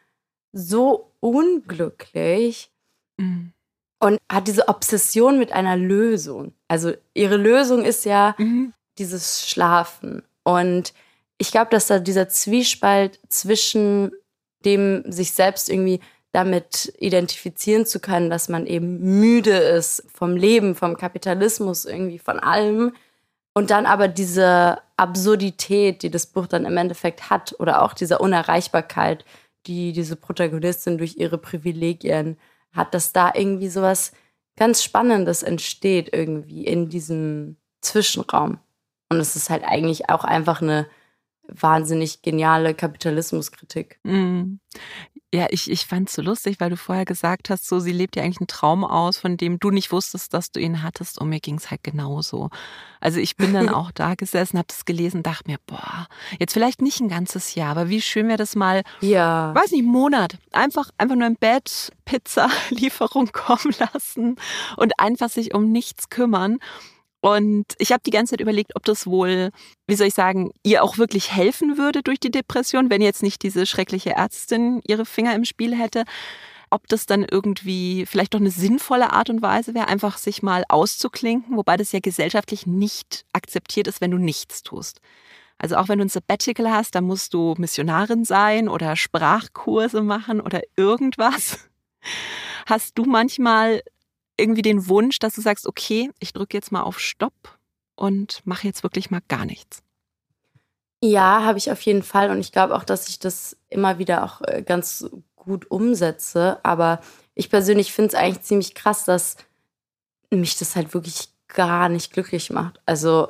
so unglücklich mhm. und hat diese Obsession mit einer Lösung. Also ihre Lösung ist ja mhm. dieses Schlafen. Und ich glaube, dass da dieser Zwiespalt zwischen dem sich selbst irgendwie damit identifizieren zu können, dass man eben müde ist vom Leben, vom Kapitalismus, irgendwie von allem. Und dann aber diese Absurdität, die das Buch dann im Endeffekt hat, oder auch diese Unerreichbarkeit, die diese Protagonistin durch ihre Privilegien hat, dass da irgendwie sowas ganz Spannendes entsteht irgendwie in diesem Zwischenraum. Und es ist halt eigentlich auch einfach eine wahnsinnig geniale Kapitalismuskritik. Mm. Ja, ich, ich fand es so lustig, weil du vorher gesagt hast, so sie lebt ja eigentlich einen Traum aus, von dem du nicht wusstest, dass du ihn hattest. Und mir ging es halt genauso. Also ich bin dann auch da gesessen, habe das gelesen, dachte mir, boah, jetzt vielleicht nicht ein ganzes Jahr, aber wie schön wäre das mal, ja. weiß nicht, Monat, einfach, einfach nur im Bett Pizza, Lieferung kommen lassen und einfach sich um nichts kümmern. Und ich habe die ganze Zeit überlegt, ob das wohl, wie soll ich sagen, ihr auch wirklich helfen würde durch die Depression, wenn jetzt nicht diese schreckliche Ärztin ihre Finger im Spiel hätte. Ob das dann irgendwie vielleicht doch eine sinnvolle Art und Weise wäre, einfach sich mal auszuklinken, wobei das ja gesellschaftlich nicht akzeptiert ist, wenn du nichts tust. Also auch wenn du ein Sabbatical hast, dann musst du Missionarin sein oder Sprachkurse machen oder irgendwas. Hast du manchmal irgendwie den Wunsch, dass du sagst, okay, ich drücke jetzt mal auf Stopp und mache jetzt wirklich mal gar nichts? Ja, habe ich auf jeden Fall. Und ich glaube auch, dass ich das immer wieder auch äh, ganz gut umsetze. Aber ich persönlich finde es eigentlich ziemlich krass, dass mich das halt wirklich gar nicht glücklich macht. Also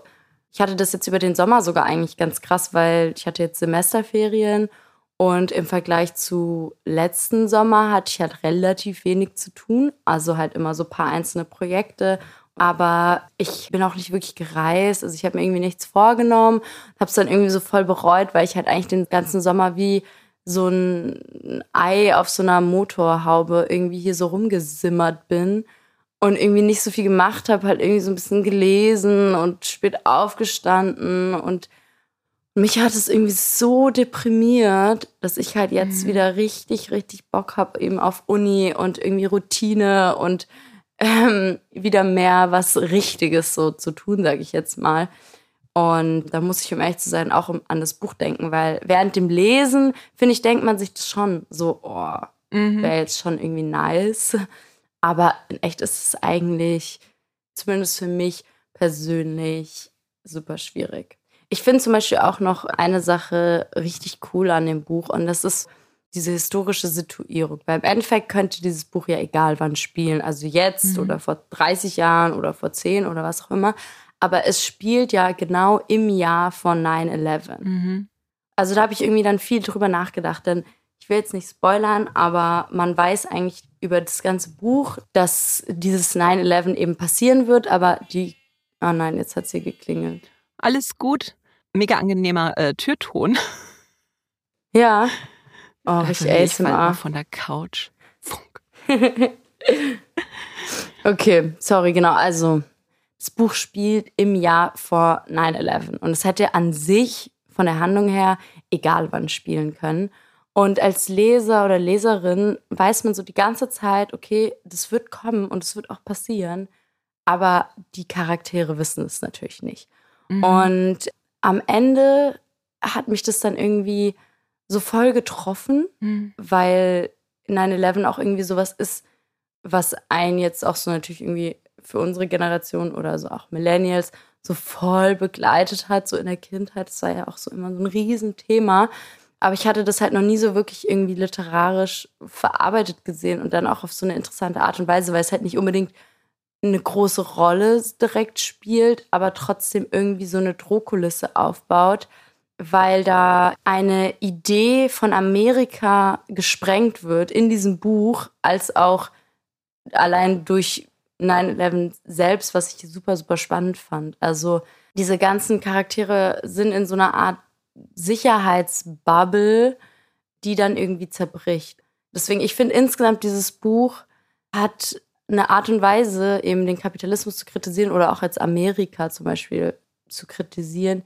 ich hatte das jetzt über den Sommer sogar eigentlich ganz krass, weil ich hatte jetzt Semesterferien und im Vergleich zu letzten Sommer hatte ich halt relativ wenig zu tun. Also halt immer so ein paar einzelne Projekte. Aber ich bin auch nicht wirklich gereist. Also ich habe mir irgendwie nichts vorgenommen. Habe es dann irgendwie so voll bereut, weil ich halt eigentlich den ganzen Sommer wie so ein Ei auf so einer Motorhaube irgendwie hier so rumgesimmert bin und irgendwie nicht so viel gemacht habe, halt irgendwie so ein bisschen gelesen und spät aufgestanden und mich hat es irgendwie so deprimiert, dass ich halt jetzt mhm. wieder richtig, richtig Bock habe eben auf Uni und irgendwie Routine und ähm, wieder mehr was Richtiges so zu tun, sage ich jetzt mal. Und da muss ich, um ehrlich zu sein, auch an das Buch denken, weil während dem Lesen, finde ich, denkt man sich das schon so, oh, mhm. wäre jetzt schon irgendwie nice. Aber in echt ist es eigentlich, zumindest für mich persönlich, super schwierig. Ich finde zum Beispiel auch noch eine Sache richtig cool an dem Buch und das ist diese historische Situierung. Weil im Endeffekt könnte dieses Buch ja egal wann spielen, also jetzt mhm. oder vor 30 Jahren oder vor 10 oder was auch immer. Aber es spielt ja genau im Jahr von 9-11. Mhm. Also da habe ich irgendwie dann viel drüber nachgedacht, denn ich will jetzt nicht spoilern, aber man weiß eigentlich über das ganze Buch, dass dieses 9-11 eben passieren wird, aber die. Oh nein, jetzt hat sie geklingelt. Alles gut mega angenehmer äh, Türton. Ja. Oh, richtig ASMR. von der Couch. Funk. okay, sorry, genau. Also, das Buch spielt im Jahr vor 9-11 und es hätte an sich von der Handlung her egal wann spielen können. Und als Leser oder Leserin weiß man so die ganze Zeit, okay, das wird kommen und es wird auch passieren, aber die Charaktere wissen es natürlich nicht. Mhm. Und am Ende hat mich das dann irgendwie so voll getroffen, mhm. weil 9-11 auch irgendwie sowas ist, was einen jetzt auch so natürlich irgendwie für unsere Generation oder so auch Millennials so voll begleitet hat, so in der Kindheit. Das war ja auch so immer so ein Riesenthema. Aber ich hatte das halt noch nie so wirklich irgendwie literarisch verarbeitet gesehen und dann auch auf so eine interessante Art und Weise, weil es halt nicht unbedingt eine große Rolle direkt spielt, aber trotzdem irgendwie so eine Drohkulisse aufbaut, weil da eine Idee von Amerika gesprengt wird in diesem Buch, als auch allein durch 9-11 selbst, was ich super, super spannend fand. Also diese ganzen Charaktere sind in so einer Art Sicherheitsbubble, die dann irgendwie zerbricht. Deswegen, ich finde insgesamt dieses Buch hat eine Art und Weise, eben den Kapitalismus zu kritisieren oder auch als Amerika zum Beispiel zu kritisieren,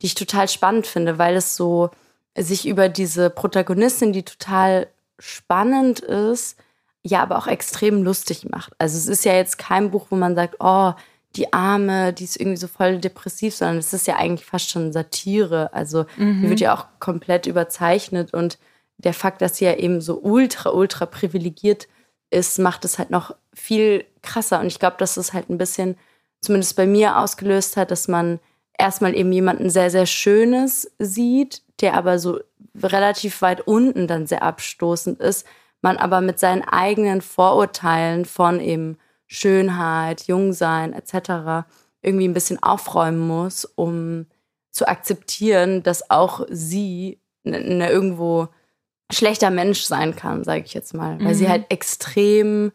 die ich total spannend finde, weil es so sich über diese Protagonistin, die total spannend ist, ja, aber auch extrem lustig macht. Also es ist ja jetzt kein Buch, wo man sagt, oh, die Arme, die ist irgendwie so voll depressiv, sondern es ist ja eigentlich fast schon Satire. Also mhm. die wird ja auch komplett überzeichnet und der Fakt, dass sie ja eben so ultra, ultra privilegiert ist, macht es halt noch viel krasser. Und ich glaube, dass es halt ein bisschen, zumindest bei mir ausgelöst hat, dass man erstmal eben jemanden sehr, sehr Schönes sieht, der aber so relativ weit unten dann sehr abstoßend ist, man aber mit seinen eigenen Vorurteilen von eben Schönheit, Jungsein etc. irgendwie ein bisschen aufräumen muss, um zu akzeptieren, dass auch sie ne, ne irgendwo schlechter Mensch sein kann, sage ich jetzt mal, weil mhm. sie halt extrem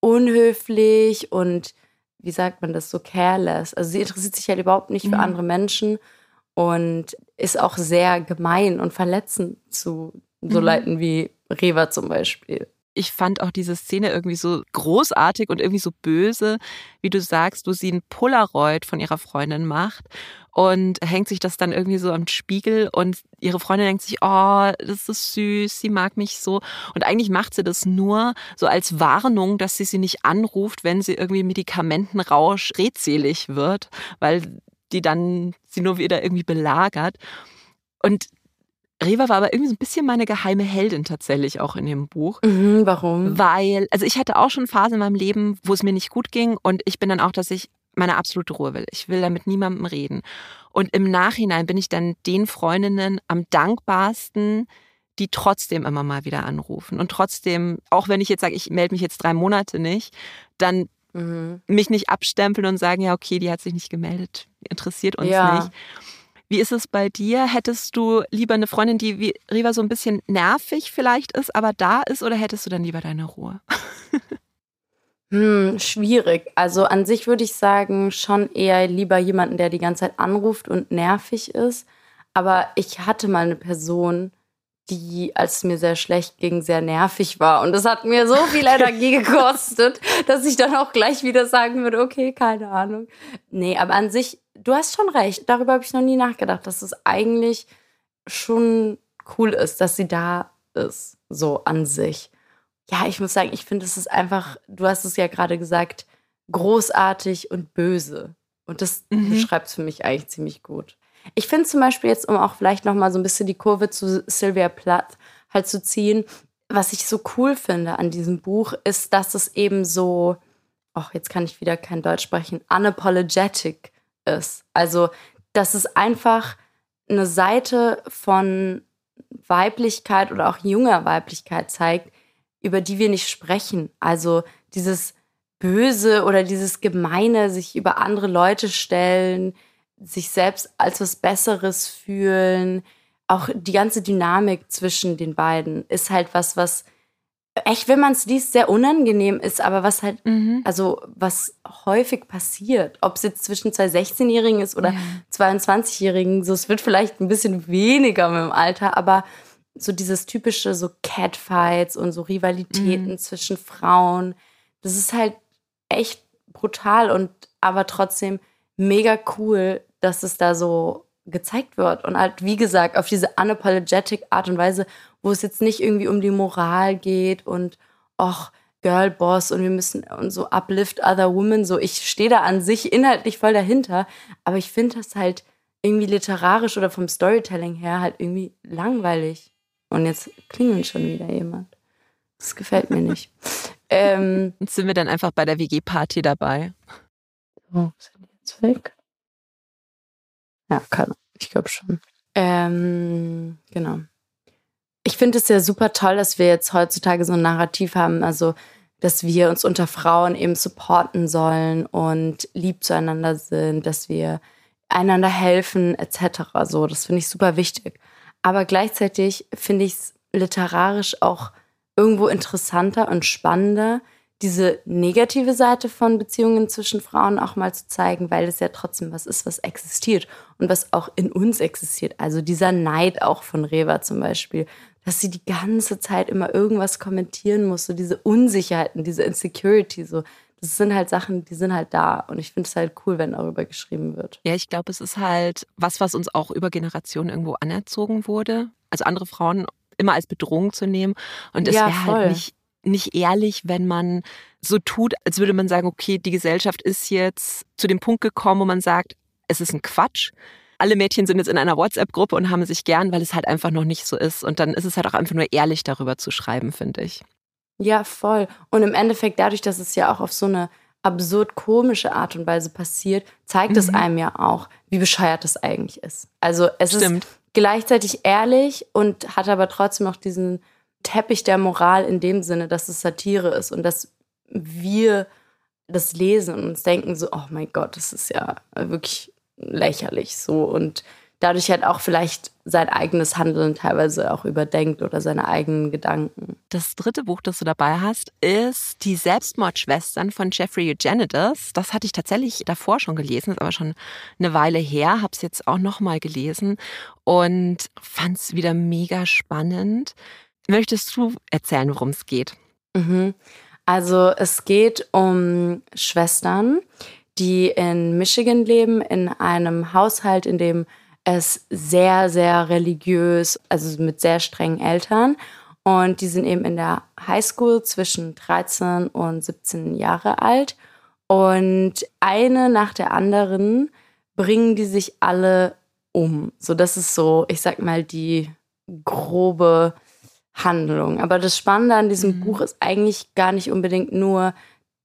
unhöflich und wie sagt man das so careless. Also sie interessiert sich halt überhaupt nicht mhm. für andere Menschen und ist auch sehr gemein und verletzend zu so mhm. Leuten wie Reva zum Beispiel ich fand auch diese Szene irgendwie so großartig und irgendwie so böse, wie du sagst, wo sie ein Polaroid von ihrer Freundin macht und hängt sich das dann irgendwie so am Spiegel und ihre Freundin denkt sich, oh, das ist süß, sie mag mich so. Und eigentlich macht sie das nur so als Warnung, dass sie sie nicht anruft, wenn sie irgendwie Medikamentenrausch redselig wird, weil die dann sie nur wieder irgendwie belagert. Und Reva war aber irgendwie so ein bisschen meine geheime Heldin tatsächlich auch in dem Buch. Mhm, warum? Weil, also ich hatte auch schon Phasen in meinem Leben, wo es mir nicht gut ging und ich bin dann auch, dass ich meine absolute Ruhe will. Ich will da mit niemandem reden. Und im Nachhinein bin ich dann den Freundinnen am dankbarsten, die trotzdem immer mal wieder anrufen. Und trotzdem, auch wenn ich jetzt sage, ich melde mich jetzt drei Monate nicht, dann mhm. mich nicht abstempeln und sagen, ja, okay, die hat sich nicht gemeldet, interessiert uns ja. nicht. Wie ist es bei dir? Hättest du lieber eine Freundin, die wie Riva so ein bisschen nervig vielleicht ist, aber da ist, oder hättest du dann lieber deine Ruhe? hm, schwierig. Also an sich würde ich sagen, schon eher lieber jemanden, der die ganze Zeit anruft und nervig ist. Aber ich hatte mal eine Person, die, als es mir sehr schlecht ging, sehr nervig war. Und das hat mir so viel Energie gekostet, dass ich dann auch gleich wieder sagen würde, okay, keine Ahnung. Nee, aber an sich du hast schon recht. Darüber habe ich noch nie nachgedacht, dass es eigentlich schon cool ist, dass sie da ist, so an sich. Ja, ich muss sagen, ich finde, es ist einfach, du hast es ja gerade gesagt, großartig und böse. Und das mhm. beschreibt es für mich eigentlich ziemlich gut. Ich finde zum Beispiel jetzt, um auch vielleicht noch mal so ein bisschen die Kurve zu Sylvia Plath halt zu ziehen, was ich so cool finde an diesem Buch, ist, dass es eben so, ach, jetzt kann ich wieder kein Deutsch sprechen, unapologetic ist. Also, dass es einfach eine Seite von Weiblichkeit oder auch junger Weiblichkeit zeigt, über die wir nicht sprechen. Also dieses Böse oder dieses Gemeine, sich über andere Leute stellen, sich selbst als was Besseres fühlen. Auch die ganze Dynamik zwischen den beiden ist halt was, was echt, wenn man es liest, sehr unangenehm ist, aber was halt, mhm. also was häufig passiert, ob es jetzt zwischen zwei 16-Jährigen ist oder ja. 22-Jährigen, so es wird vielleicht ein bisschen weniger mit dem Alter, aber so dieses typische so Catfights und so Rivalitäten mhm. zwischen Frauen, das ist halt echt brutal und aber trotzdem mega cool, dass es da so gezeigt wird und halt wie gesagt auf diese unapologetic Art und Weise wo es jetzt nicht irgendwie um die Moral geht und ach, Girlboss und wir müssen und so uplift other women. So, ich stehe da an sich inhaltlich voll dahinter, aber ich finde das halt irgendwie literarisch oder vom Storytelling her halt irgendwie langweilig. Und jetzt klingelt schon wieder jemand. Das gefällt mir nicht. ähm, jetzt sind wir dann einfach bei der WG-Party dabei. Oh, sind die jetzt weg? Ja, kann. Ich glaube schon. Ähm, genau ich finde es ja super toll, dass wir jetzt heutzutage so ein Narrativ haben, also dass wir uns unter Frauen eben supporten sollen und lieb zueinander sind, dass wir einander helfen etc. So, das finde ich super wichtig. Aber gleichzeitig finde ich es literarisch auch irgendwo interessanter und spannender, diese negative Seite von Beziehungen zwischen Frauen auch mal zu zeigen, weil es ja trotzdem was ist, was existiert und was auch in uns existiert. Also dieser Neid auch von Reva zum Beispiel, dass sie die ganze Zeit immer irgendwas kommentieren muss, so diese Unsicherheiten, diese Insecurity, so. Das sind halt Sachen, die sind halt da. Und ich finde es halt cool, wenn darüber geschrieben wird. Ja, ich glaube, es ist halt was, was uns auch über Generationen irgendwo anerzogen wurde. Also andere Frauen immer als Bedrohung zu nehmen. Und es ja, wäre halt nicht, nicht ehrlich, wenn man so tut, als würde man sagen, okay, die Gesellschaft ist jetzt zu dem Punkt gekommen, wo man sagt, es ist ein Quatsch. alle Mädchen sind jetzt in einer WhatsApp-Gruppe und haben sich gern, weil es halt einfach noch nicht so ist. Und dann ist es halt auch einfach nur ehrlich darüber zu schreiben, finde ich. Ja, voll. Und im Endeffekt, dadurch, dass es ja auch auf so eine absurd komische Art und Weise passiert, zeigt mhm. es einem ja auch, wie bescheuert das eigentlich ist. Also es Stimmt. ist gleichzeitig ehrlich und hat aber trotzdem noch diesen Teppich der Moral in dem Sinne, dass es Satire ist und dass wir das lesen und uns denken so, oh mein Gott, das ist ja wirklich lächerlich so und dadurch halt auch vielleicht sein eigenes Handeln teilweise auch überdenkt oder seine eigenen Gedanken. Das dritte Buch, das du dabei hast, ist Die Selbstmordschwestern von Jeffrey Eugenides. Das hatte ich tatsächlich davor schon gelesen, ist aber schon eine Weile her, habe es jetzt auch nochmal gelesen und fand es wieder mega spannend. Möchtest du erzählen, worum es geht? Mhm. Also es geht um Schwestern, die in Michigan leben, in einem Haushalt, in dem es sehr, sehr religiös, also mit sehr strengen Eltern. Und die sind eben in der Highschool zwischen 13 und 17 Jahre alt. Und eine nach der anderen bringen die sich alle um. So, das ist so, ich sag mal, die grobe Handlung. Aber das Spannende an diesem mhm. Buch ist eigentlich gar nicht unbedingt nur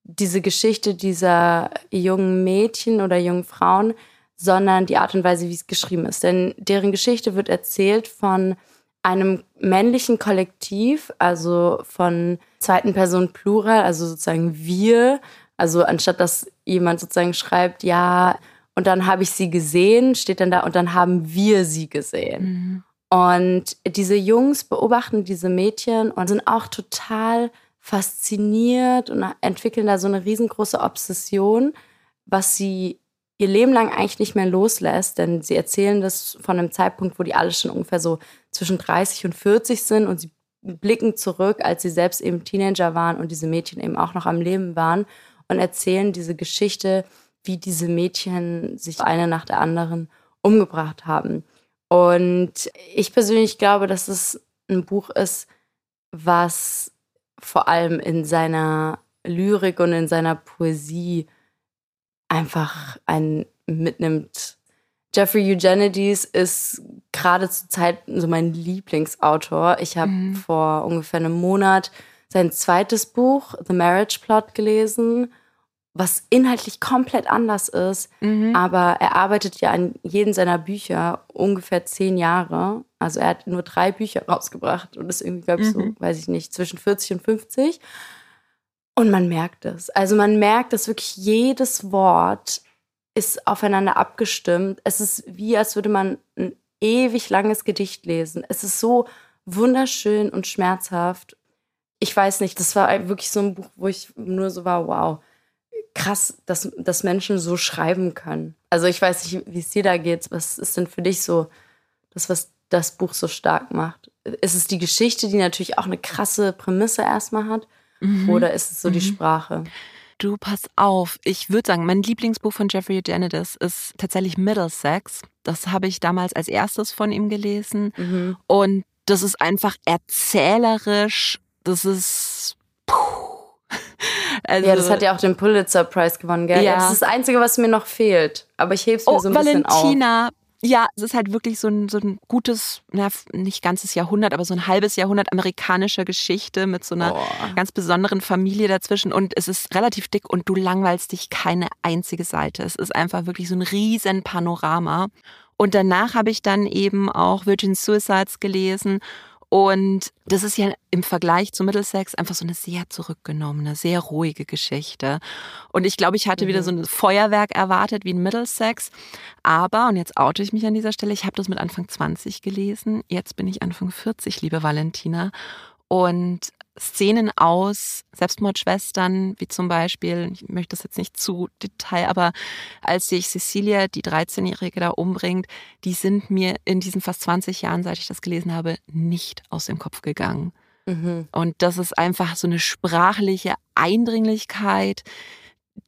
diese Geschichte dieser jungen Mädchen oder jungen Frauen, sondern die Art und Weise, wie es geschrieben ist. Denn deren Geschichte wird erzählt von einem männlichen Kollektiv, also von zweiten Person Plural, also sozusagen wir. Also anstatt dass jemand sozusagen schreibt, ja, und dann habe ich sie gesehen, steht dann da, und dann haben wir sie gesehen. Mhm. Und diese Jungs beobachten diese Mädchen und sind auch total fasziniert und entwickeln da so eine riesengroße Obsession, was sie ihr Leben lang eigentlich nicht mehr loslässt, denn sie erzählen das von einem Zeitpunkt, wo die alle schon ungefähr so zwischen 30 und 40 sind und sie blicken zurück, als sie selbst eben Teenager waren und diese Mädchen eben auch noch am Leben waren und erzählen diese Geschichte, wie diese Mädchen sich eine nach der anderen umgebracht haben. Und ich persönlich glaube, dass es ein Buch ist, was vor allem in seiner Lyrik und in seiner Poesie einfach einen mitnimmt. Jeffrey Eugenides ist gerade zur Zeit so mein Lieblingsautor. Ich habe mhm. vor ungefähr einem Monat sein zweites Buch, The Marriage Plot, gelesen, was inhaltlich komplett anders ist. Mhm. Aber er arbeitet ja an jedem seiner Bücher ungefähr zehn Jahre. Also er hat nur drei Bücher rausgebracht und ist irgendwie, glaube ich, mhm. so, weiß ich nicht, zwischen 40 und 50. Und man merkt es. Also man merkt, dass wirklich jedes Wort ist aufeinander abgestimmt. Es ist wie, als würde man ein ewig langes Gedicht lesen. Es ist so wunderschön und schmerzhaft. Ich weiß nicht, das war wirklich so ein Buch, wo ich nur so war, wow, krass, dass, dass Menschen so schreiben können. Also ich weiß nicht, wie es dir da geht. Was ist denn für dich so das, was das Buch so stark macht? Ist es die Geschichte, die natürlich auch eine krasse Prämisse erstmal hat? Mhm. Oder ist es so mhm. die Sprache? Du, pass auf. Ich würde sagen, mein Lieblingsbuch von Jeffrey Eugenides ist tatsächlich Middlesex. Das habe ich damals als erstes von ihm gelesen. Mhm. Und das ist einfach erzählerisch. Das ist. Puh. Also, ja, das hat ja auch den Pulitzer Prize gewonnen, gell? Ja. Das ist das Einzige, was mir noch fehlt. Aber ich hebe es mir oh, so ein Valentina, bisschen auf. Valentina, ja, es ist halt wirklich so ein, so ein gutes, na, nicht ganzes Jahrhundert, aber so ein halbes Jahrhundert amerikanischer Geschichte mit so einer oh. ganz besonderen Familie dazwischen. Und es ist relativ dick und du langweilst dich keine einzige Seite. Es ist einfach wirklich so ein riesen Panorama. Und danach habe ich dann eben auch Virgin Suicides gelesen und das ist ja im Vergleich zu Middlesex einfach so eine sehr zurückgenommene, sehr ruhige Geschichte. Und ich glaube, ich hatte mhm. wieder so ein Feuerwerk erwartet wie in Middlesex. Aber, und jetzt oute ich mich an dieser Stelle, ich habe das mit Anfang 20 gelesen. Jetzt bin ich Anfang 40, liebe Valentina. Und Szenen aus Selbstmordschwestern, wie zum Beispiel, ich möchte das jetzt nicht zu detail, aber als sich Cecilia, die 13-Jährige, da umbringt, die sind mir in diesen fast 20 Jahren, seit ich das gelesen habe, nicht aus dem Kopf gegangen. Mhm. Und das ist einfach so eine sprachliche Eindringlichkeit,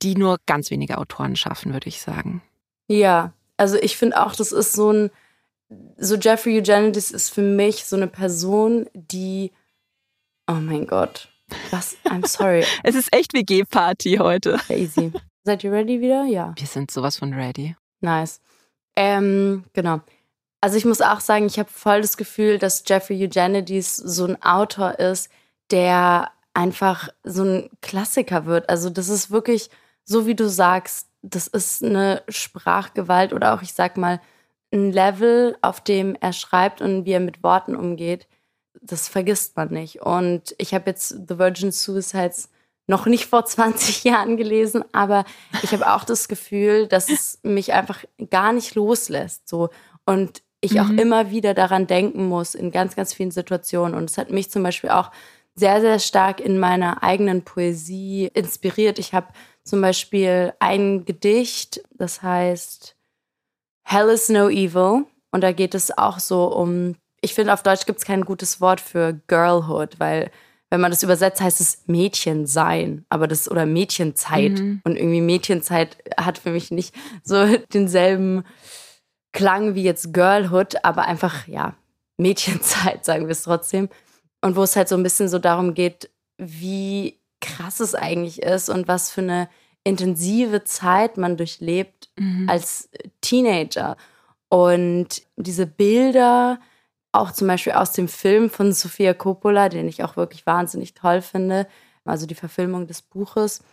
die nur ganz wenige Autoren schaffen, würde ich sagen. Ja, also ich finde auch, das ist so ein, so Jeffrey Eugenides ist für mich so eine Person, die Oh mein Gott. Was? I'm sorry. es ist echt WG-Party heute. Easy. Seid ihr ready wieder? Ja. Wir sind sowas von ready. Nice. Ähm, genau. Also ich muss auch sagen, ich habe voll das Gefühl, dass Jeffrey Eugenides so ein Autor ist, der einfach so ein Klassiker wird. Also das ist wirklich, so wie du sagst, das ist eine Sprachgewalt oder auch, ich sag mal, ein Level, auf dem er schreibt und wie er mit Worten umgeht, das vergisst man nicht. Und ich habe jetzt The Virgin Suicides noch nicht vor 20 Jahren gelesen, aber ich habe auch das Gefühl, dass es mich einfach gar nicht loslässt. So. Und ich mhm. auch immer wieder daran denken muss in ganz, ganz vielen Situationen. Und es hat mich zum Beispiel auch sehr, sehr stark in meiner eigenen Poesie inspiriert. Ich habe zum Beispiel ein Gedicht, das heißt Hell is no evil. Und da geht es auch so um, ich finde, auf Deutsch gibt es kein gutes Wort für Girlhood, weil wenn man das übersetzt, heißt es Mädchensein, aber das oder Mädchenzeit. Mhm. Und irgendwie Mädchenzeit hat für mich nicht so denselben Klang wie jetzt Girlhood, aber einfach, ja, Mädchenzeit, sagen wir es trotzdem. Und wo es halt so ein bisschen so darum geht, wie krass es eigentlich ist und was für eine intensive Zeit man durchlebt mhm. als Teenager. Und diese Bilder, auch zum Beispiel aus dem Film von Sofia Coppola, den ich auch wirklich wahnsinnig toll finde, also die Verfilmung des Buches,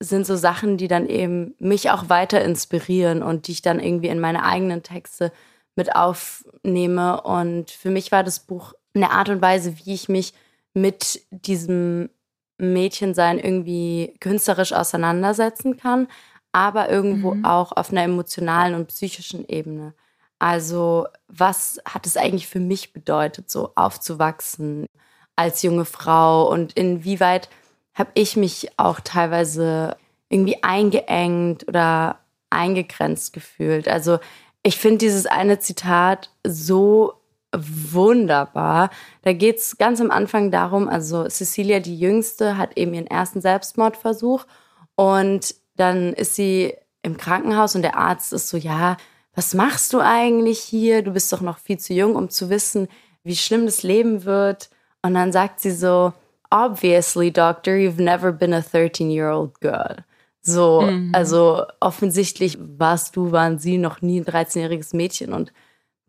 sind so Sachen, die dann eben mich auch weiter inspirieren und die ich dann irgendwie in meine eigenen Texte mit aufnehme. Und für mich war das Buch eine Art und Weise, wie ich mich mit diesem Mädchensein irgendwie künstlerisch auseinandersetzen kann, aber irgendwo mhm. auch auf einer emotionalen und psychischen Ebene. Also, was hat es eigentlich für mich bedeutet, so aufzuwachsen als junge Frau und inwieweit habe ich mich auch teilweise irgendwie eingeengt oder eingegrenzt gefühlt. Also, ich finde dieses eine Zitat so wunderbar. Da geht es ganz am Anfang darum, also Cecilia, die Jüngste, hat eben ihren ersten Selbstmordversuch und dann ist sie im Krankenhaus und der Arzt ist so, ja, was machst du eigentlich hier? Du bist doch noch viel zu jung, um zu wissen, wie schlimm das Leben wird. Und dann sagt sie so, obviously, Doctor, you've never been a 13-year-old girl. So, mhm. also offensichtlich warst du, waren sie noch nie ein 13-jähriges Mädchen und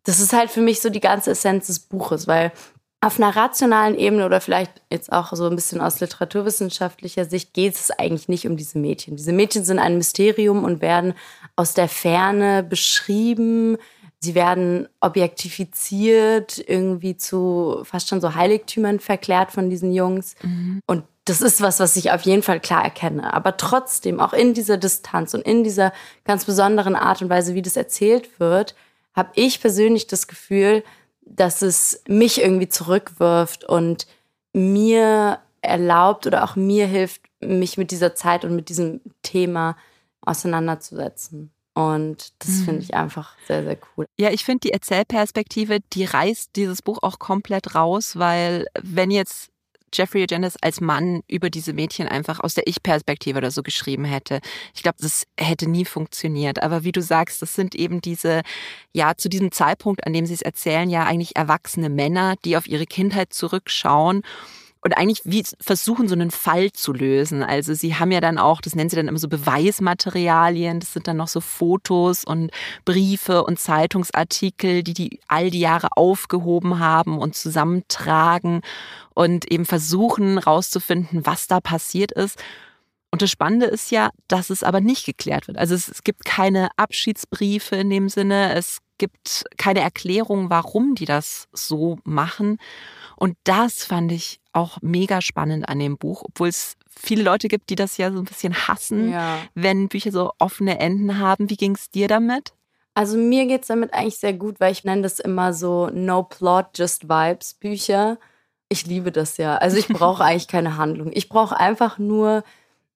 das ist halt für mich so die ganze Essenz des Buches, weil auf einer rationalen Ebene oder vielleicht jetzt auch so ein bisschen aus literaturwissenschaftlicher Sicht geht es eigentlich nicht um diese Mädchen. Diese Mädchen sind ein Mysterium und werden aus der Ferne beschrieben. Sie werden objektifiziert, irgendwie zu fast schon so Heiligtümern verklärt von diesen Jungs. Mhm. Und das ist was, was ich auf jeden Fall klar erkenne. Aber trotzdem, auch in dieser Distanz und in dieser ganz besonderen Art und Weise, wie das erzählt wird, habe ich persönlich das Gefühl, dass es mich irgendwie zurückwirft und mir erlaubt oder auch mir hilft, mich mit dieser Zeit und mit diesem Thema auseinanderzusetzen. Und das mhm. finde ich einfach sehr, sehr cool. Ja, ich finde die Erzählperspektive, die reißt dieses Buch auch komplett raus, weil wenn jetzt Jeffrey Eugenides als Mann über diese Mädchen einfach aus der Ich-Perspektive oder so geschrieben hätte. Ich glaube, das hätte nie funktioniert. Aber wie du sagst, das sind eben diese, ja, zu diesem Zeitpunkt, an dem sie es erzählen, ja eigentlich erwachsene Männer, die auf ihre Kindheit zurückschauen und eigentlich wie versuchen, so einen Fall zu lösen. Also sie haben ja dann auch, das nennen sie dann immer so Beweismaterialien, das sind dann noch so Fotos und Briefe und Zeitungsartikel, die die all die Jahre aufgehoben haben und zusammentragen und eben versuchen rauszufinden, was da passiert ist. Und das Spannende ist ja, dass es aber nicht geklärt wird. Also es, es gibt keine Abschiedsbriefe in dem Sinne, es gibt keine Erklärung, warum die das so machen. Und das fand ich auch mega spannend an dem Buch, obwohl es viele Leute gibt, die das ja so ein bisschen hassen, ja. wenn Bücher so offene Enden haben. Wie ging es dir damit? Also mir geht es damit eigentlich sehr gut, weil ich nenne das immer so No Plot, Just Vibes Bücher. Ich liebe das ja. Also ich brauche eigentlich keine Handlung. Ich brauche einfach nur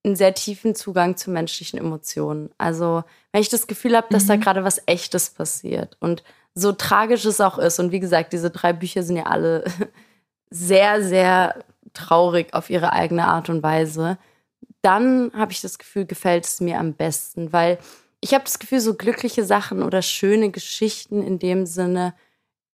einen sehr tiefen Zugang zu menschlichen Emotionen. Also wenn ich das Gefühl habe, dass mhm. da gerade was Echtes passiert und so tragisch es auch ist. Und wie gesagt, diese drei Bücher sind ja alle sehr, sehr traurig auf ihre eigene Art und Weise, dann habe ich das Gefühl, gefällt es mir am besten, weil ich habe das Gefühl, so glückliche Sachen oder schöne Geschichten in dem Sinne,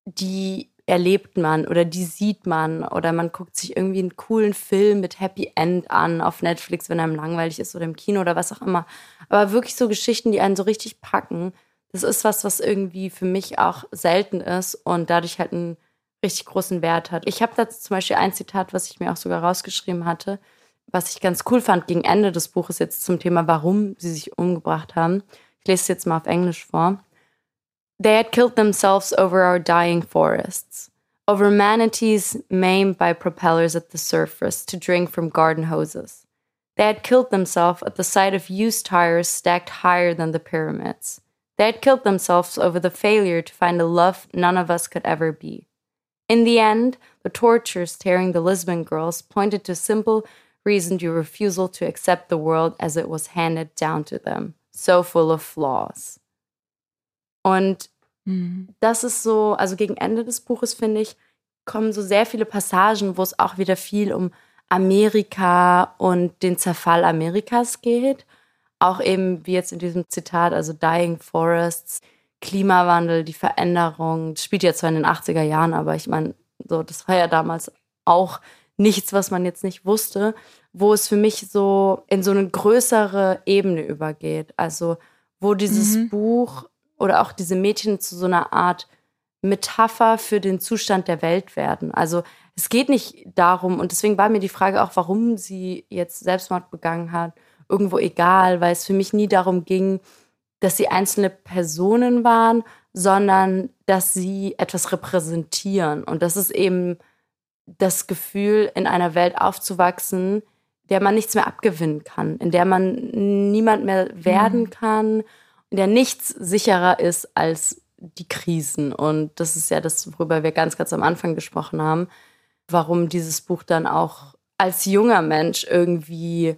die erlebt man oder die sieht man oder man guckt sich irgendwie einen coolen Film mit Happy End an auf Netflix, wenn einem langweilig ist oder im Kino oder was auch immer. Aber wirklich so Geschichten, die einen so richtig packen, das ist was, was irgendwie für mich auch selten ist und dadurch halt einen richtig großen Wert hat. Ich habe da zum Beispiel ein Zitat, was ich mir auch sogar rausgeschrieben hatte, was ich ganz cool fand gegen Ende des Buches jetzt zum Thema, warum sie sich umgebracht haben. Ich lese es jetzt mal auf Englisch vor. They had killed themselves over our dying forests, over manatees maimed by propellers at the surface to drink from garden hoses. They had killed themselves at the sight of used tires stacked higher than the pyramids. They had killed themselves over the failure to find a love none of us could ever be. In the end, the tortures tearing the Lisbon girls pointed to simple reason to refusal to accept the world as it was handed down to them, so full of flaws. Und mhm. das ist so, also gegen Ende des Buches, finde ich, kommen so sehr viele Passagen, wo es auch wieder viel um Amerika und den Zerfall Amerikas geht. Auch eben, wie jetzt in diesem Zitat, also Dying Forests, Klimawandel, die Veränderung. Das spielt ja zwar in den 80er Jahren, aber ich meine, so, das war ja damals auch nichts, was man jetzt nicht wusste, wo es für mich so in so eine größere Ebene übergeht. Also, wo dieses mhm. Buch oder auch diese Mädchen zu so einer Art Metapher für den Zustand der Welt werden. Also es geht nicht darum, und deswegen war mir die Frage auch, warum sie jetzt Selbstmord begangen hat irgendwo egal, weil es für mich nie darum ging, dass sie einzelne Personen waren, sondern dass sie etwas repräsentieren. Und das ist eben das Gefühl, in einer Welt aufzuwachsen, der man nichts mehr abgewinnen kann, in der man niemand mehr werden mhm. kann, in der nichts sicherer ist als die Krisen. Und das ist ja das, worüber wir ganz, ganz am Anfang gesprochen haben, warum dieses Buch dann auch als junger Mensch irgendwie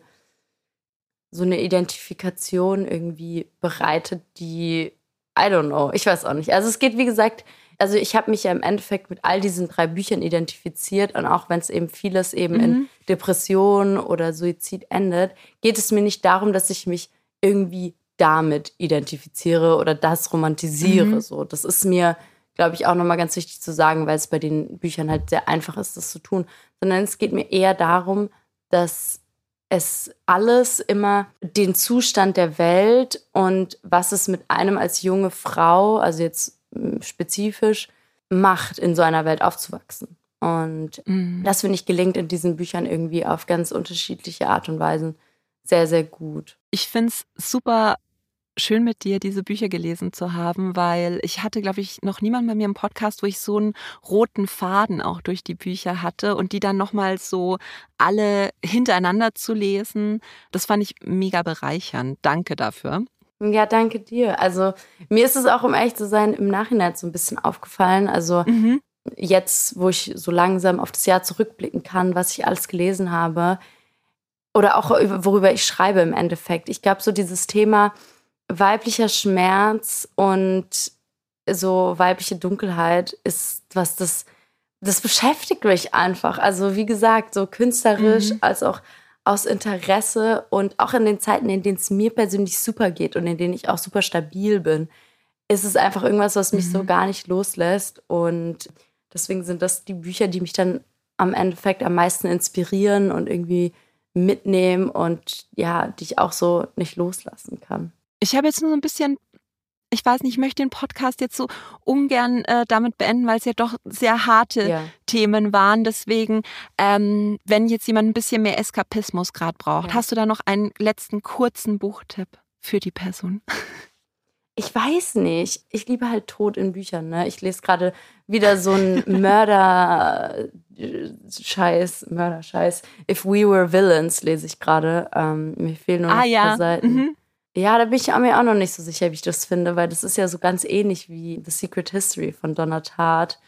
so eine Identifikation irgendwie bereitet, die, I don't know, ich weiß auch nicht. Also es geht, wie gesagt, also ich habe mich ja im Endeffekt mit all diesen drei Büchern identifiziert und auch wenn es eben vieles eben mhm. in Depression oder Suizid endet, geht es mir nicht darum, dass ich mich irgendwie damit identifiziere oder das romantisiere. Mhm. So, das ist mir, glaube ich, auch nochmal ganz wichtig zu sagen, weil es bei den Büchern halt sehr einfach ist, das zu tun. Sondern es geht mir eher darum, dass es alles immer den Zustand der Welt und was es mit einem als junge Frau, also jetzt hm, spezifisch, macht, in so einer Welt aufzuwachsen. Und mhm. das, finde ich, gelingt in diesen Büchern irgendwie auf ganz unterschiedliche Art und Weisen sehr, sehr gut. Ich finde es super schön mit dir diese Bücher gelesen zu haben, weil ich hatte, glaube ich, noch niemand bei mir im Podcast, wo ich so einen roten Faden auch durch die Bücher hatte und die dann nochmal so alle hintereinander zu lesen, das fand ich mega bereichernd. Danke dafür. Ja, danke dir. Also mir ist es auch, um ehrlich zu sein, im Nachhinein so ein bisschen aufgefallen. Also mhm. jetzt, wo ich so langsam auf das Jahr zurückblicken kann, was ich alles gelesen habe oder auch worüber ich schreibe im Endeffekt. Ich glaube, so dieses Thema, weiblicher Schmerz und so weibliche Dunkelheit ist was das das beschäftigt mich einfach. Also wie gesagt, so künstlerisch mhm. als auch aus Interesse und auch in den Zeiten, in denen es mir persönlich super geht und in denen ich auch super stabil bin, ist es einfach irgendwas, was mich mhm. so gar nicht loslässt. Und deswegen sind das die Bücher, die mich dann am Endeffekt am meisten inspirieren und irgendwie mitnehmen und ja, die ich auch so nicht loslassen kann. Ich habe jetzt nur so ein bisschen ich weiß nicht, ich möchte den Podcast jetzt so ungern äh, damit beenden, weil es ja doch sehr harte ja. Themen waren. Deswegen, ähm, wenn jetzt jemand ein bisschen mehr Eskapismus gerade braucht, ja. hast du da noch einen letzten kurzen Buchtipp für die Person? Ich weiß nicht. Ich liebe halt Tod in Büchern. Ne? Ich lese gerade wieder so einen Mörder-Scheiß, Mörder-Scheiß. If We Were Villains lese ich gerade. Ähm, mir fehlen nur noch ah, ja. Seiten. Mhm. Ja, da bin ich mir auch noch nicht so sicher, wie ich das finde, weil das ist ja so ganz ähnlich wie The Secret History von Donna Tartt.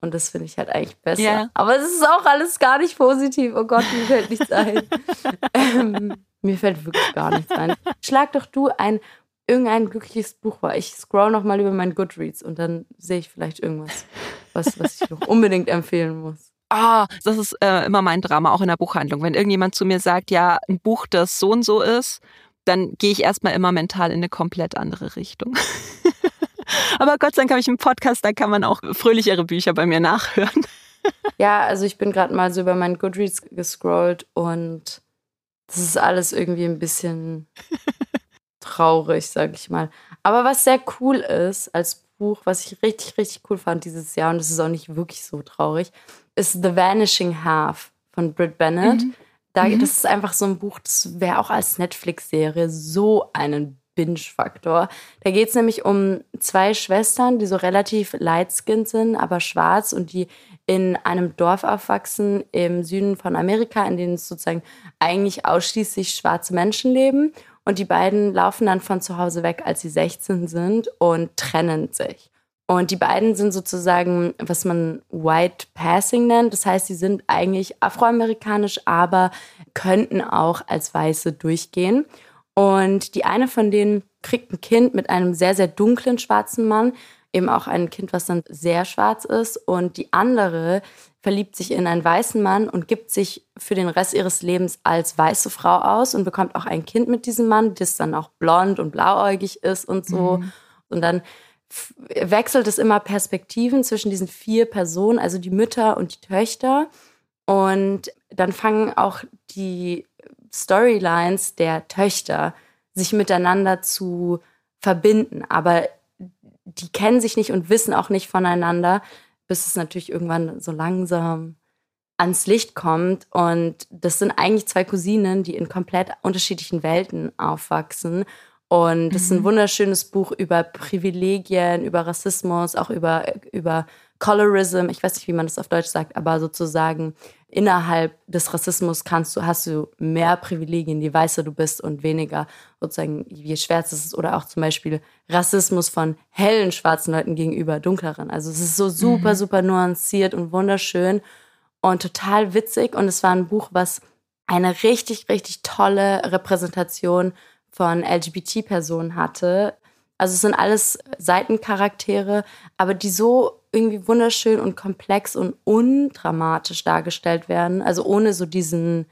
Und das finde ich halt eigentlich besser. Yeah. Aber es ist auch alles gar nicht positiv. Oh Gott, mir fällt nichts ein. ähm, mir fällt wirklich gar nichts ein. Schlag doch du ein irgendein glückliches Buch vor. Ich scroll noch mal über mein Goodreads und dann sehe ich vielleicht irgendwas, was, was ich noch unbedingt empfehlen muss. Ah, das ist äh, immer mein Drama, auch in der Buchhandlung. Wenn irgendjemand zu mir sagt, ja, ein Buch, das so und so ist dann gehe ich erstmal immer mental in eine komplett andere Richtung. Aber Gott sei Dank habe ich einen Podcast, da kann man auch fröhlichere Bücher bei mir nachhören. ja, also ich bin gerade mal so über meinen Goodreads gescrollt und das ist alles irgendwie ein bisschen traurig, sag ich mal. Aber was sehr cool ist als Buch, was ich richtig, richtig cool fand dieses Jahr, und das ist auch nicht wirklich so traurig, ist The Vanishing Half von Britt Bennett. Mhm. Da, mhm. Das ist einfach so ein Buch, das wäre auch als Netflix-Serie so einen Binge-Faktor. Da geht es nämlich um zwei Schwestern, die so relativ light-skinned sind, aber schwarz und die in einem Dorf aufwachsen im Süden von Amerika, in dem es sozusagen eigentlich ausschließlich schwarze Menschen leben. Und die beiden laufen dann von zu Hause weg, als sie 16 sind und trennen sich. Und die beiden sind sozusagen, was man White Passing nennt. Das heißt, sie sind eigentlich afroamerikanisch, aber könnten auch als Weiße durchgehen. Und die eine von denen kriegt ein Kind mit einem sehr, sehr dunklen schwarzen Mann, eben auch ein Kind, was dann sehr schwarz ist. Und die andere verliebt sich in einen weißen Mann und gibt sich für den Rest ihres Lebens als weiße Frau aus und bekommt auch ein Kind mit diesem Mann, das dann auch blond und blauäugig ist und so. Mhm. Und dann wechselt es immer Perspektiven zwischen diesen vier Personen, also die Mütter und die Töchter. Und dann fangen auch die Storylines der Töchter sich miteinander zu verbinden. Aber die kennen sich nicht und wissen auch nicht voneinander, bis es natürlich irgendwann so langsam ans Licht kommt. Und das sind eigentlich zwei Cousinen, die in komplett unterschiedlichen Welten aufwachsen. Und das ist ein mhm. wunderschönes Buch über Privilegien, über Rassismus, auch über, über Colorism. Ich weiß nicht, wie man das auf Deutsch sagt, aber sozusagen innerhalb des Rassismus kannst du, hast du mehr Privilegien, je weißer du bist und weniger sozusagen, je schwärzer es ist. Oder auch zum Beispiel Rassismus von hellen schwarzen Leuten gegenüber dunkleren. Also es ist so super, mhm. super nuanciert und wunderschön und total witzig. Und es war ein Buch, was eine richtig, richtig tolle Repräsentation von LGBT-Personen hatte. Also es sind alles Seitencharaktere, aber die so irgendwie wunderschön und komplex und undramatisch dargestellt werden. Also ohne so diesen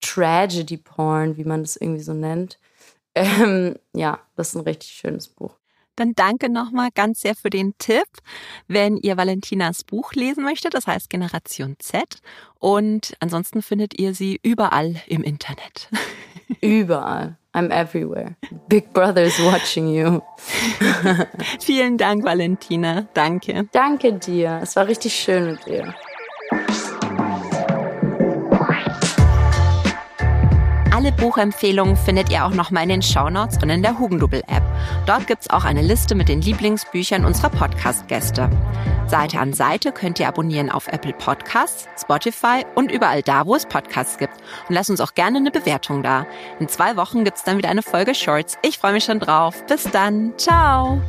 Tragedy-Porn, wie man das irgendwie so nennt. Ähm, ja, das ist ein richtig schönes Buch. Dann danke nochmal ganz sehr für den Tipp. Wenn ihr Valentinas Buch lesen möchtet, das heißt Generation Z. Und ansonsten findet ihr sie überall im Internet. Überall. I'm everywhere. Big Brother is watching you. Vielen Dank, Valentina. Danke. Danke dir. Es war richtig schön mit dir. Alle Buchempfehlungen findet ihr auch nochmal in den Shownotes und in der Hugendubel-App. Dort gibt's auch eine Liste mit den Lieblingsbüchern unserer Podcast-Gäste. Seite an Seite könnt ihr abonnieren auf Apple Podcasts, Spotify und überall da, wo es Podcasts gibt. Und lasst uns auch gerne eine Bewertung da. In zwei Wochen gibt's dann wieder eine Folge Shorts. Ich freue mich schon drauf. Bis dann. Ciao.